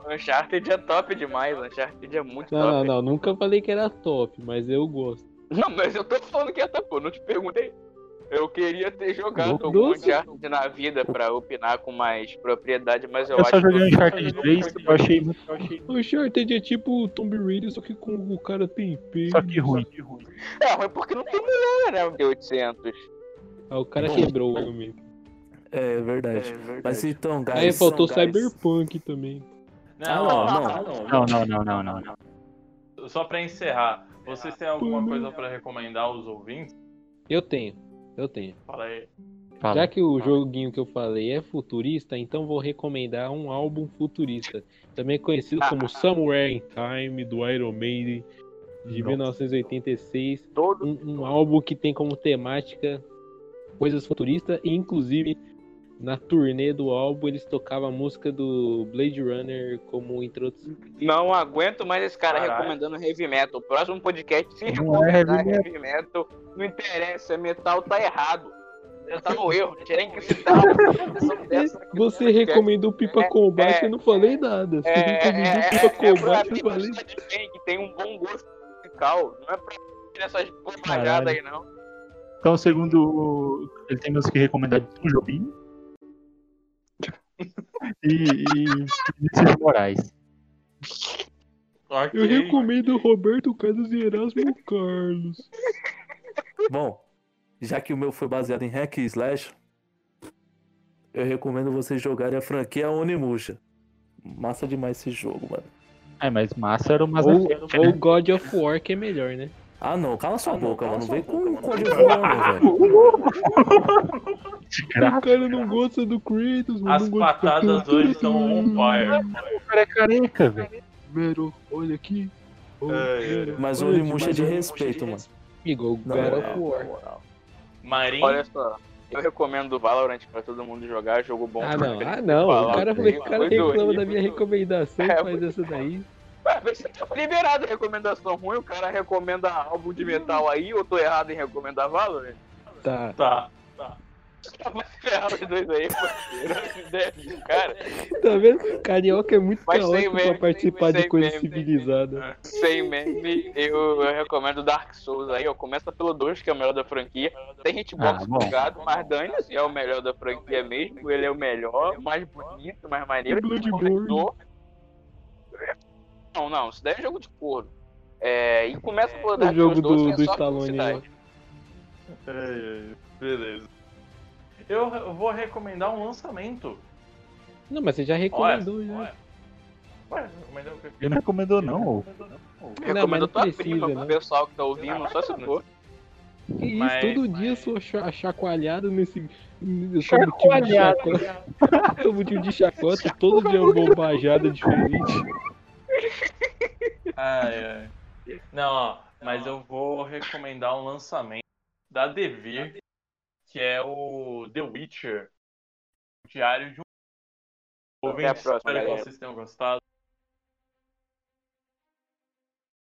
Uncharted é top demais, Uncharted é muito Não, não, top. não, nunca falei que era top, mas eu gosto. Não, mas eu tô falando que é top, pô, não te perguntei. Eu queria ter jogado Louco algum. Uncharted na vida pra opinar com mais propriedade, mas eu, Eu acho só joguei que... Uncharted 3, eu achei muito. eu Uncharted é tipo o Tomb Raider, só que com o cara tem peito. Só que ruim. É, ruim porque não tem mulher, né, o D800. Ah, o cara quebrou o argumento. É verdade. Mas então, guys. Aí faltou guys, Cyberpunk também. Ah, não, não. Não, não, não, não, não. não. Só pra encerrar, vocês têm alguma coisa pra recomendar aos ouvintes? Eu tenho, eu tenho. Fala aí. Fala. Já que o joguinho que eu falei é futurista, então vou recomendar um álbum futurista, também conhecido como Somewhere in Time do Iron Maiden, de 1986. Todo. Um, um álbum que tem como temática coisas futuristas e inclusive na turnê do álbum eles tocavam a música do Blade Runner como introdução. Não aguento mais esse cara Caralho. recomendando heavy metal. Próximo podcast, se Não é heavy recomendar heavy metal, não interessa, é metal tá errado. Já tá no erro, tinha que citar Você recomendou Pipa É, Combate, é, eu não falei nada. Você É, recomendou é, é, Pipa é, Combate, eu falei pessoa de bem, que tem um bom gosto musical. Não é pra essas bobajadas aí, não. Então, segundo. Ele tem música recomendada de Tom Jobim. e, e Vinícius Moraes. Ok. Eu recomendo Roberto Carlos e Erasmo Carlos. Bom, já que o meu foi baseado em hack e slash, eu recomendo vocês jogarem a franquia Onimusha. Massa demais esse jogo, mano. É, mas massa era o Mass Ou, ou né? God of War, que é melhor, né? Ah não, cala sua boca, cala mano. sua Vem com código velho. O cara não gosta do Kratos, mano. As não patadas hoje estão on fire. O cara é careca, velho. Mero, olha aqui. Oh, É, é. Mas o Onimusha é de respeito, mano. Igual Não, God é, of War. Marinho. Olha só, eu recomendo o Valorant pra todo mundo jogar, jogo bom. Ah, não, ah, não. O cara, o cara Foi reclama da minha recomendação, É, faz essa daí. Tá liberado recomendação ruim, o cara recomenda álbum de metal aí, eu tô errado em recomendar Valorant? Tá. Tá. Vai se ferrar os dois aí, parceiro. Cara. Tá vendo? Carioca é muito Mas caótico meme, pra participar de coisa meme, civilizada. Sem meme, eu, eu recomendo Dark Souls aí, ó. Começa pelo 2, que é o melhor da franquia. Tem hitbox Ah, bugado, mas dane-se, é o melhor da franquia mesmo. Ele é o melhor, mais bonito, mais maneiro. Bloodborne. Não, não, isso daí é jogo de couro. É, e começa pelo O Dark jogo Souls 2, do, que é do Stallone. lá. Ai, ai, Beleza. Eu, vou recomendar um lançamento. Não, mas você já Olha, recomendou já. olha. Ué, recomendar o quê? Ele não recomendou, não. Não, mas Recomendo não tua precisa, prima pro né? pessoal que tá ouvindo, só se for. Que isso, Mas- todo dia eu sou cha- chacoalhado nesse. Eu sou motivo de chacota. Sou motivo de chacota, todo dia é uma bombajada diferente. Ai, ai. Não, ó, mas eu vou recomendar um lançamento da Devir, que é o The Witcher, o Diário de um Ouvintes, espero que vocês tenham gostado.